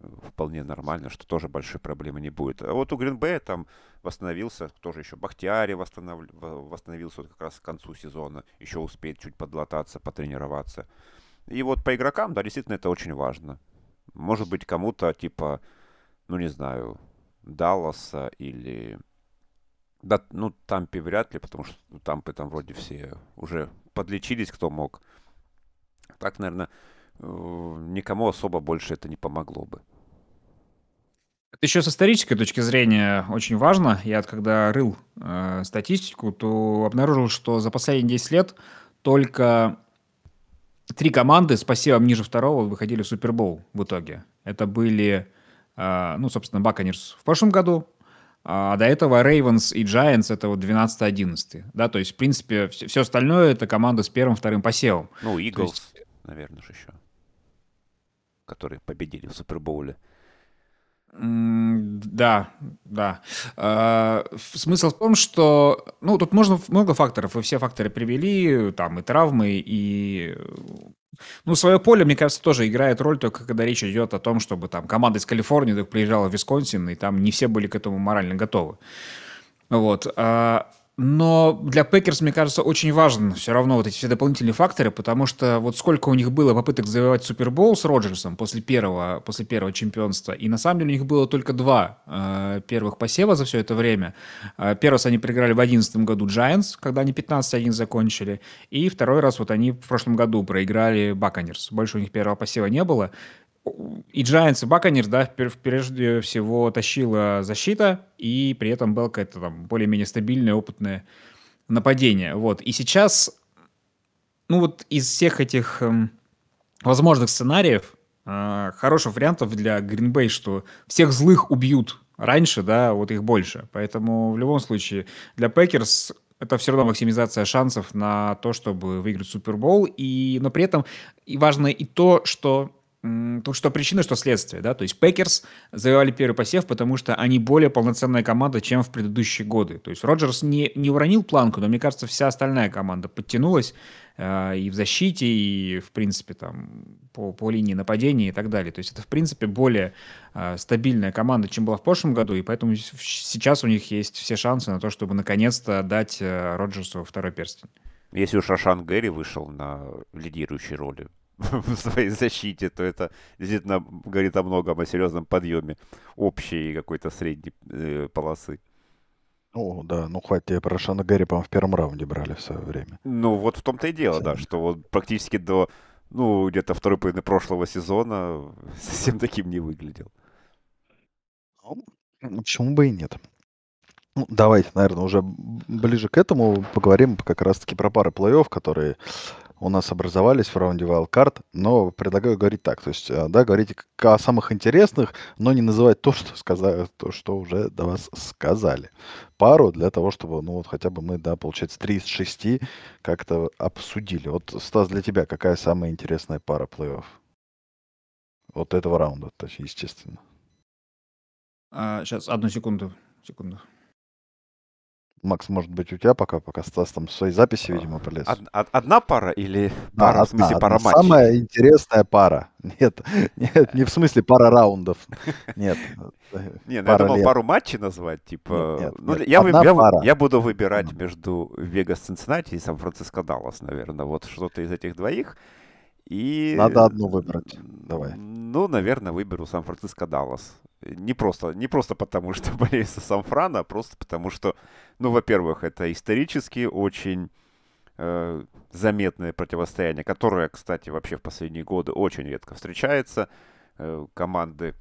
вполне нормально, что тоже большой проблемы не будет. А вот у Гринбея там восстановился, тоже еще Бахтиари восстанов... восстановился вот как раз к концу сезона, еще успеет чуть подлататься, потренироваться. И вот по игрокам, да, действительно это очень важно. Может быть, кому-то типа, ну не знаю, Далласа или... Да, ну, Тампи вряд ли, потому что ну, там вроде все уже подлечились, кто мог. Так, наверное, никому особо больше это не помогло бы. Это еще с исторической точки зрения очень важно. Я когда рыл э, статистику, то обнаружил, что за последние 10 лет только три команды с пассивом ниже второго выходили в Супербол в итоге. Это были, э, ну, собственно, Баконерс в прошлом году, а до этого Рейвенс и Giants это вот 12-11. Да, то есть, в принципе, все, все остальное это команда с первым, вторым посевом. Ну, Иглс, наверное, же еще которые победили в Супербоуле. Да, да. А, смысл в том, что, ну, тут можно много факторов, вы все факторы привели, там и травмы, и, ну, свое поле, мне кажется, тоже играет роль, только когда речь идет о том, чтобы там команда из Калифорнии так приезжала в Висконсин, и там не все были к этому морально готовы. Вот. А, но для Пэкерс, мне кажется, очень важен все равно вот эти все дополнительные факторы, потому что вот сколько у них было попыток завоевать Супербол с Роджерсом после первого, после первого чемпионства, и на самом деле у них было только два э, первых посева за все это время. Э, первый раз они проиграли в 2011 году Giants, когда они 15-1 закончили, и второй раз вот они в прошлом году проиграли Баконерс. Больше у них первого посева не было и Giants, и Buccaneers, да, прежде всего тащила защита, и при этом было какое-то там более-менее стабильное, опытное нападение. Вот. И сейчас, ну вот из всех этих эм, возможных сценариев, э, хороших вариантов для Green Bay, что всех злых убьют раньше, да, вот их больше. Поэтому в любом случае для Packers это все равно максимизация шансов на то, чтобы выиграть Супербол. И, но при этом и важно и то, что то, что причина, что следствие, да, то есть Packers завоевали первый посев, потому что они более полноценная команда, чем в предыдущие годы. То есть Роджерс не, не уронил планку, но мне кажется, вся остальная команда подтянулась э, и в защите, и в принципе там по, по линии нападения и так далее. То есть это в принципе более э, стабильная команда, чем была в прошлом году, и поэтому сейчас у них есть все шансы на то, чтобы наконец-то дать э, Роджерсу второй перстень. Если уж Ашан Гэри вышел на лидирующей роли, в своей защите, то это действительно говорит о многом, о серьезном подъеме общей какой-то средней э, полосы. О, да, ну хватит, тебе про Шана Гэри, по-моему, в первом раунде брали в свое время. Ну, вот в том-то и дело, да, что вот практически до, ну, где-то второй половины прошлого сезона совсем таким не выглядел. Ну, почему бы и нет? Ну, давайте, наверное, уже ближе к этому поговорим как раз-таки про пары плей-офф, которые у нас образовались в раунде Wildcard, но предлагаю говорить так. То есть, э, да, говорить о самых интересных, но не называть то, что, сказали, то, что уже до вас сказали. Пару для того, чтобы, ну, вот хотя бы мы, да, получается, 3 из 6 как-то обсудили. Вот, Стас, для тебя какая самая интересная пара плей-офф? Вот этого раунда, естественно. А, сейчас, одну секунду. Секунду. Макс, может быть, у тебя пока, пока Стас там в своей записи, видимо, полез. Од- од- одна пара или Да, пара, в смысле, одна, пара матчей? Самая интересная пара. Нет, нет, не в смысле пара раундов. Нет. Не, ну я думал пару матчей назвать, типа... Нет, нет, ну, нет. Я буду выбирать между Вегас Цинциннати и Сан-Франциско Даллас, наверное. Вот что-то из этих двоих. И... Надо одну выбрать. Давай. Ну, наверное, выберу Сан-Франциско Даллас. Не просто, не просто потому, что болею за Сан-Франа, а просто потому, что, ну, во-первых, это исторически очень э, заметное противостояние, которое, кстати, вообще в последние годы очень редко встречается. Э, команды,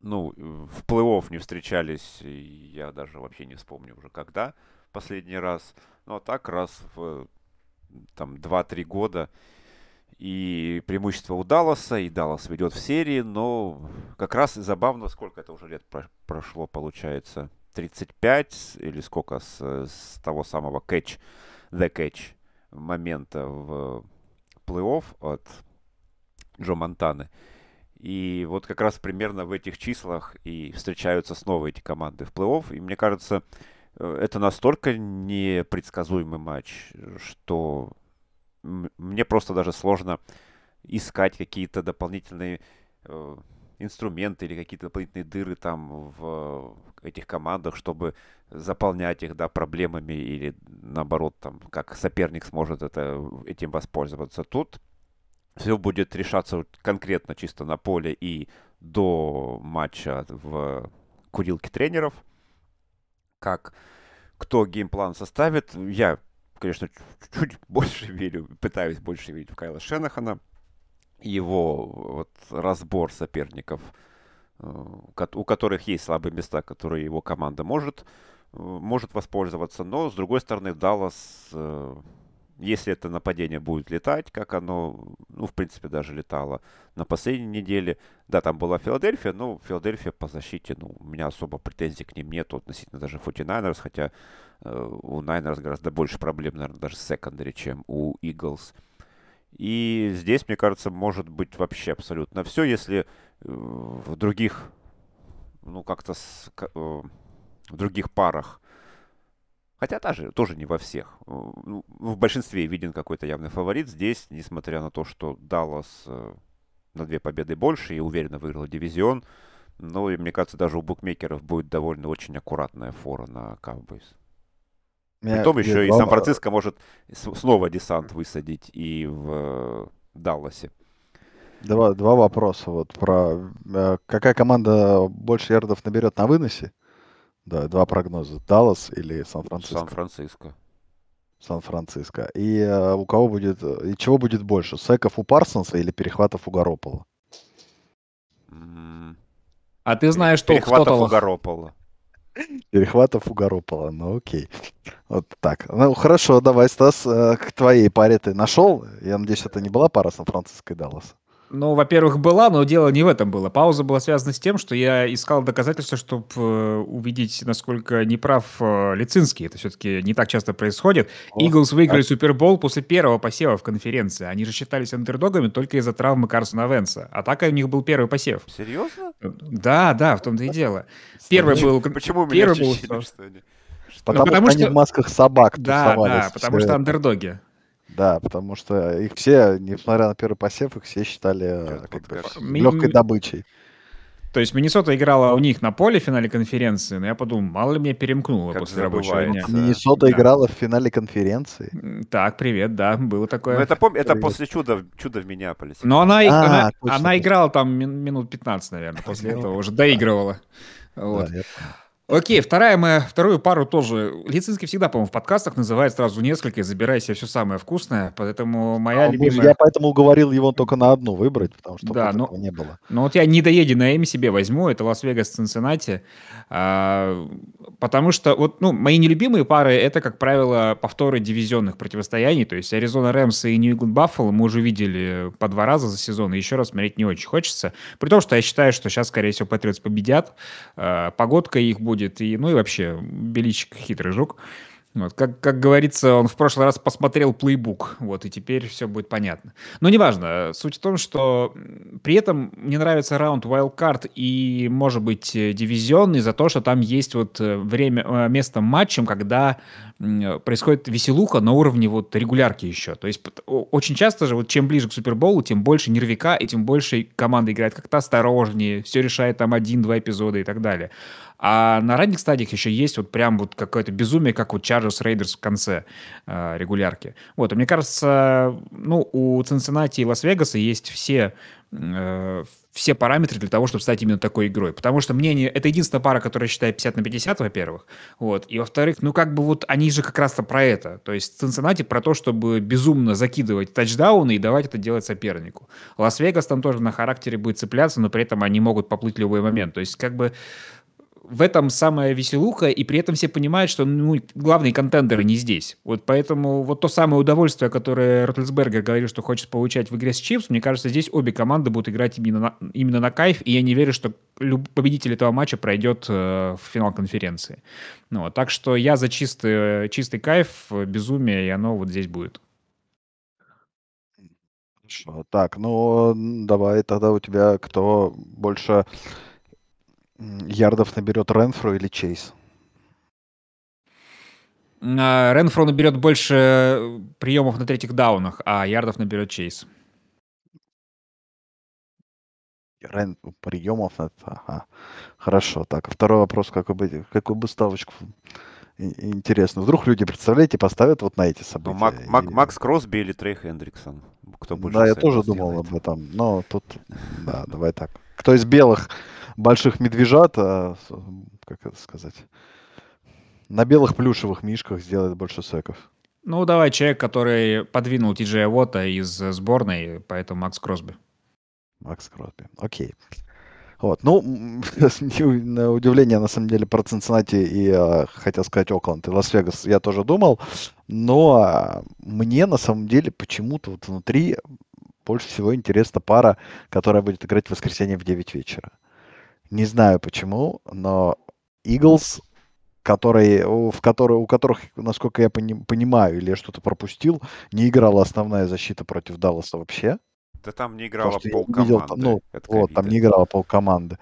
ну, в плей-офф не встречались, я даже вообще не вспомню уже когда последний раз. Ну, а так раз в там 2-3 года. И преимущество у Далласа, и Даллас ведет в серии, но как раз забавно, сколько это уже лет про- прошло, получается, 35 или сколько с, с того самого catch, the catch момента в плей-офф от Джо Монтаны. И вот как раз примерно в этих числах и встречаются снова эти команды в плей-офф. И мне кажется, э, это настолько непредсказуемый матч, что мне просто даже сложно искать какие-то дополнительные э, инструменты или какие-то дополнительные дыры там в этих командах, чтобы заполнять их, да, проблемами или наоборот, там, как соперник сможет это, этим воспользоваться. Тут все будет решаться конкретно чисто на поле и до матча в курилке тренеров. Как кто геймплан составит. Я, конечно, чуть-чуть больше верю, пытаюсь больше верить в Кайла Шенахана. Его вот разбор соперников, э, у которых есть слабые места, которые его команда может, э, может воспользоваться. Но, с другой стороны, Даллас, э, если это нападение будет летать, как оно, ну, в принципе, даже летало на последней неделе. Да, там была Филадельфия, но Филадельфия по защите, ну, у меня особо претензий к ним нету относительно даже 49ers, хотя у Niners гораздо больше проблем, наверное, даже с секондари, чем у Eagles. И здесь, мне кажется, может быть вообще абсолютно все, если э, в других, ну, как-то с- э, в других парах Хотя даже тоже не во всех. Э, ну, В большинстве виден какой-то явный фаворит. Здесь, несмотря на то, что Даллас э, на две победы больше и уверенно выиграл дивизион, но и мне кажется, даже у букмекеров будет довольно очень аккуратная фора на Cowboys. Меня Притом еще есть и Сан-Франциско может снова десант высадить и в э, Далласе. Два, два вопроса. Вот про э, какая команда больше ярдов наберет на выносе? Да, два прогноза. Даллас или Сан-Франциско? Сан-Франциско. Сан-Франциско. И э, у кого будет, и чего будет больше? Секов у Парсонса или перехватов у? М, А ты знаешь в Перехватов у. Гаропола. Перехватов у Garoppolo, ну окей. Вот так. Ну хорошо, давай, Стас, э, к твоей паре ты нашел? Я надеюсь, это не была пара Сан-Франциско и Далласа. Ну, во-первых, была, но дело не в этом было. Пауза была связана с тем, что я искал доказательства, чтобы увидеть, насколько неправ э, Лицинский. Это все-таки не так часто происходит. Иглс выиграли Супербол после первого посева в конференции. Они же считались андердогами только из-за травмы Карсона Венса. А так у них был первый посев. Серьезно? Да, да, в том-то и дело. Первый был... Почему у меня Первый был они... что- Потому, потому что, они в масках собак Да, да, потому что это. андердоги. Да, потому что их все, несмотря на первый посев, их все считали э, как бы Ми- легкой добычей. То есть Миннесота играла у них на поле в финале конференции, но я подумал, мало ли мне перемкнуло Как после рабочего дня. забывается. Миннесота Да. играла в финале конференции. Так, привет, да, было Ну, такое. это, пом- это после чуда, в- чуда в Миннеаполисе. Но она, А, она, точно, она играла там мин- минут 15, наверное, после этого уже доигрывала. Вот. Да, я- Окей, вторая моя, вторую пару тоже. Лицинский всегда, по-моему, в подкастах называет сразу несколько и забирай себе все самое вкусное, поэтому моя боже, любимая... Я поэтому уговорил его только на одну выбрать, потому что Да, этого не было. Ну вот я недоеденное им себе возьму, это Лас-Вегас Цинциннати, а, потому что вот, ну, мои нелюбимые пары это, как правило, повторы дивизионных противостояний, то есть Аризона Рэмс и Нью-Ингланд Баффало мы уже видели по два раза за сезон, и еще раз смотреть не очень хочется, при том, что я считаю, что сейчас, скорее всего, Патриотс победят, а, погодка их будет, и, ну и вообще Беличик хитрый жук. Вот, как, как говорится, он в прошлый раз посмотрел плейбук, вот, и теперь все будет понятно. Но неважно, суть в том, что при этом мне нравится раунд Wildcard и, может быть, э, дивизионный за то, что там есть вот э, время, э, место матчем, когда происходит веселуха на уровне вот регулярки еще. То есть очень часто же, вот чем ближе к Суперболу, тем больше нервика, и тем больше команда играет как-то осторожнее, все решает там один-два эпизода и так далее. А на ранних стадиях еще есть вот прям вот какое-то безумие, как вот Chargers Raiders в конце э, регулярки. Вот, и мне кажется, ну, у Цинциннати и Лас-Вегаса есть все, э, все параметры для того, чтобы стать именно такой игрой. Потому что мнение, это единственная пара, которая считает 50 на 50, во-первых. Вот. И во-вторых, ну, как бы вот они же как раз-то про это. То есть Цинциннати про то, чтобы безумно закидывать тачдауны и давать это делать сопернику. Лас-Вегас там тоже на характере будет цепляться, но при этом они могут поплыть в любой момент. То есть как бы в этом самая веселуха, и при этом все понимают, что ну, главные контендеры не здесь. Вот поэтому вот то самое удовольствие, которое Ротлесбергер говорил, что хочет получать в игре с Chiefs, мне кажется, здесь обе команды будут играть именно на, именно на кайф, и я не верю, что люб- победитель этого матча пройдет э, в финал конференции. Ну, так что я за чистый, чистый кайф, безумие, и оно вот здесь будет. Так, ну давай тогда у тебя кто больше ярдов наберет Ренфру или Чейз? А, Ренфро наберет больше э, приемов на третьих даунах, а ярдов наберет Чейз. Рен приемов. на- Ага. Хорошо. Так, второй вопрос, какой бы, какую бы ставочку и- интересно. Вдруг люди, представляете, поставят вот на эти Ну, события. Мак- Мак- и- Макс Кросби или Трей Хендриксон? Кто больше Да, я тоже думал сделает? об этом. Но тут, да, давай так. Кто из белых больших медвежат, а, как это сказать, на белых плюшевых мишках сделает больше секов? Ну, давай человек, который подвинул Ти Вота из сборной, поэтому Макс Кросби. Макс Кросби. Окей. Вот. Ну, на удивление, на самом деле, про Цинциннати и, а, хотел сказать, Окленд и Лас-Вегас я тоже думал, но а, мне, на самом деле, почему-то вот внутри больше всего интересна пара, которая будет играть в воскресенье в 9 вечера. Не знаю почему, но Eagles, который, у- в который, у которых, насколько я пони- понимаю, или я что-то пропустил, не играла основная защита против Далласа вообще. Да там не я пол видел, там, команды ну, от вот, там не играла полкоманды.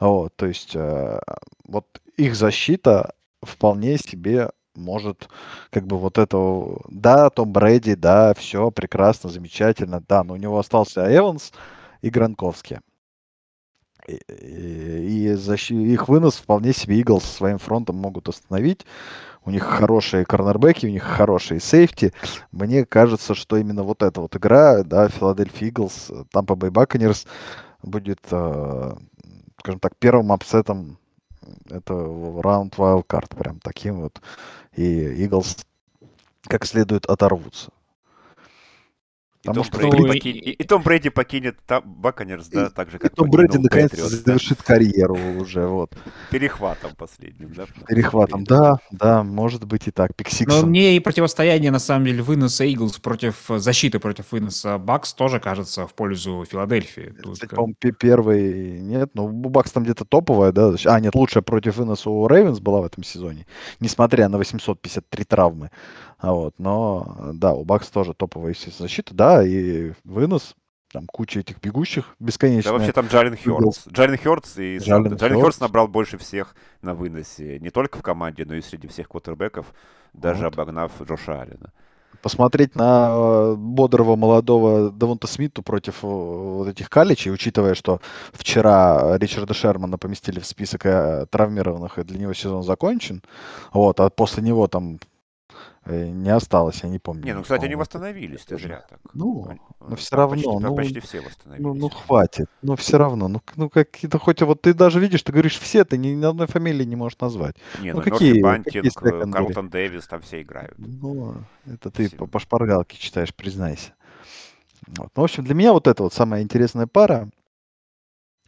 Вот, то есть, э, вот их защита вполне себе может, как бы вот это, да, Том Брэди, да, все прекрасно, замечательно, да, но у него остался Эванс и Гранковский. И, защи- их вынос вполне себе Иглс со своим фронтом могут остановить. У них хорошие корнербеки, у них хорошие сейфти. Мне кажется, что именно вот эта вот игра, да, Филадельфия Иглс, Тампа Бэй Баконерс будет, э, скажем так, первым upset -ом это раунд wildcard, прям таким вот. И Eagles как следует оторвутся. И Том, что Брейди Ну, при- и- и- и Том Брейди покинет та- Buccaneers, да, И- так же, и как Том Брэди наконец Patriots, да? завершит карьеру уже, вот. Перехватом последним, да? Перехватом, да, да, может быть и так. Но pick-six -ом. мне и противостояние, на самом деле, выноса Eagles против э, защиты против выноса Bucs тоже кажется в пользу Филадельфии. Тут Кстати, по-моему, пе- первый нет, но у Бакс там где-то топовая, да? А, нет, лучшая против выноса у Рейвенс была в этом сезоне, несмотря на 853 травмы. А вот, но, да, у Бакс тоже топовая защита, да, и вынос, там куча этих бегущих Да бесконечно. вообще там Джален Иглс. Хёртс. Джален Хёртс и Джален Хёртс. Хёртс набрал больше всех на выносе. Не только в команде, но и среди всех квотербеков, даже Вот. обогнав Джоша Аллена. Посмотреть на э, бодрого молодого Девонта Смиту против э, вот этих каличей, учитывая, что вчера Ричарда Шермана поместили в список э, травмированных, и для него сезон закончен, вот, а после него там не осталось, я не помню. Не, ну, кстати, они восстановились, ты зря так. Ну, Они- но э, все почти- равно, там ну, почти все ну, восстановились. ну хватит, но все равно, ну, ну какие-то хоть вот ты даже видишь, ты говоришь все, ты ни, ни одной фамилии не можешь назвать. Не, Ну ну какие, Бантинг, какие э? Карлтон Дэвис, там все играют. Ну, это ты Все. по, по шпаргалке читаешь, признайся. Вот. Ну, в общем, для меня вот это вот самая интересная пара.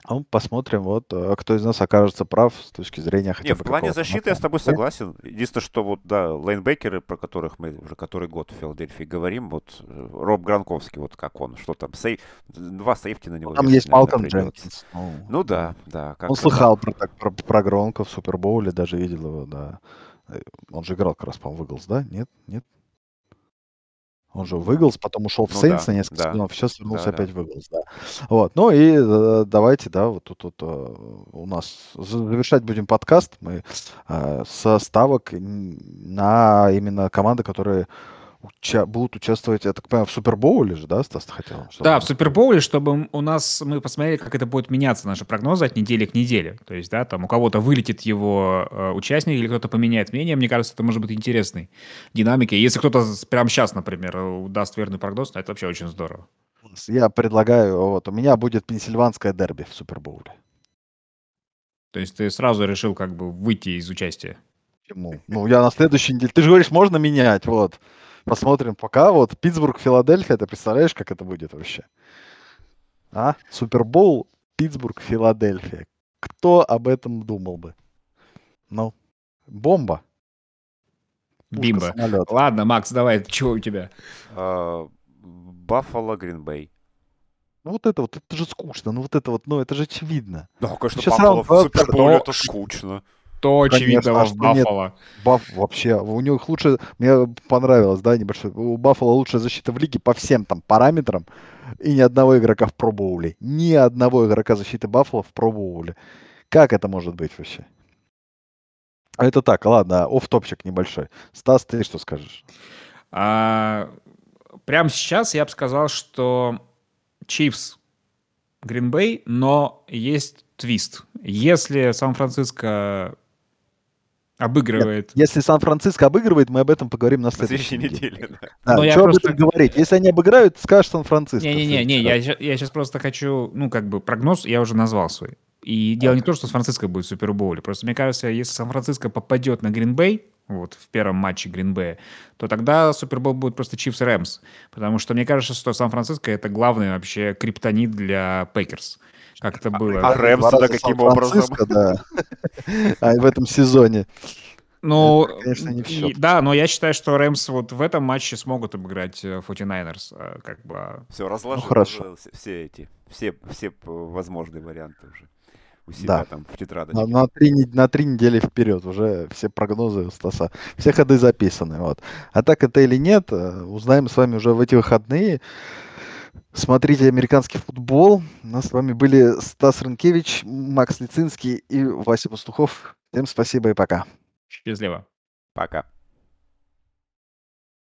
Мы посмотрим, вот, э, кто из нас окажется прав с точки зрения хотя Не, бы в плане защиты я с тобой нападения. согласен. Единственное, что вот, да, лейнбекеры, про которых мы уже который год в Филадельфии говорим, вот э, Роб Гранковский, вот как он, что там, сейф, два сейфти на него Там есть Малком. Дженкинс. Ну, Ну да, да. он слыхал про, так, про, про Гронка в Супербоуле, даже видел его, да. Э, Он же играл как раз, по-моему, в Иглс, да? Нет? Нет? Он же в Иглс, потом ушел в Ну Сейнс да, на несколько да, сезонов, сейчас вернулся да, да. опять в Иглс, да. Вот, ну и э, давайте, да, вот тут вот, э, у нас за- завершать будем подкаст. Мы э, со ставок на именно команды, которые уча- будут участвовать, я так понимаю, в Супербоуле же, да, Стас, ты хотел? чтобы Да, в? Супербоуле, чтобы у нас мы посмотрели, как это будет меняться, наши прогнозы от недели к неделе. То есть, да, там у кого-то вылетит его э, участник или кто-то поменяет мнение. Мне кажется, это может быть интересной динамикой. Если кто-то прямо сейчас, например, даст верный прогноз, то это вообще очень здорово. Я предлагаю, вот, у меня будет пенсильванское дерби в Супербоуле. То есть ты сразу решил как бы выйти из участия. Почему? Ну, я на следующей неделе... Ты же говоришь, можно менять, вот. Посмотрим пока. Вот Питтсбург, Филадельфия, ты представляешь, как это будет вообще? А? Супербоул, Питтсбург, Филадельфия. Кто об этом думал бы? Ну, бомба. Бимба. самолет. Ладно, Макс, давай, чего у тебя? А, Баффало, Гринбей. Ну, вот это вот, это же скучно. Ну, вот это вот, ну, это же очевидно. Да, конечно, Сейчас Баффало в два, Суперболе это скучно. То Конечно, очевидного а в что нет? Баффало. Баф вообще, у них лучше, мне понравилось, да, небольшой, у Баффала лучшая защита в лиге по всем там параметрам, и ни одного игрока в пробоуле. Ни одного игрока защиты Баффала в пробоуле. Как это может быть вообще? А Это так, ладно, оф-топчик небольшой. Стас, ты что скажешь? А, прямо сейчас я бы сказал, что Чивс Гринбей, но есть твист. Если Сан-Франциско обыгрывает... Если Сан-Франциско обыгрывает, мы об этом поговорим на следующей неделе. неделе, да. Да, я что просто- об этом говорить? Если они обыграют, скажешь Сан-Франциско. Не-не-не, я, раз. сейчас просто хочу, ну, как бы прогноз я уже назвал свой. И дело не то, что Сан-Франциско будет в Супербоуле. Просто мне кажется, если Сан-Франциско попадет на Гринбей, вот в первом матче Гринбея, то тогда Супербол будет просто Чивс Рэмс. Потому что мне кажется, что Сан-Франциско это главный вообще криптонит для Пейкерс. Как это было. а Рэмс тогда каким Сан-Франциско, Да. А в этом сезоне. Ну, Это, конечно, не в и- счет. да, но я считаю, что Рэмс вот в этом матче смогут обыграть э, 49ers. э, Как бы. а, Все, разложил, хорошо. разложил все- все эти, все, все возможные варианты уже у себя Да. там в тетрадочке. На, на три, на три недели вперед уже все прогнозы у Стаса, все ходы записаны. Вот. А так это или нет, э, узнаем с вами уже в эти выходные. Смотрите американский футбол. У нас с вами были Стас Рынкевич, Макс Лицинский и Вася Пастухов. Всем спасибо и пока. Счастливо. Пока.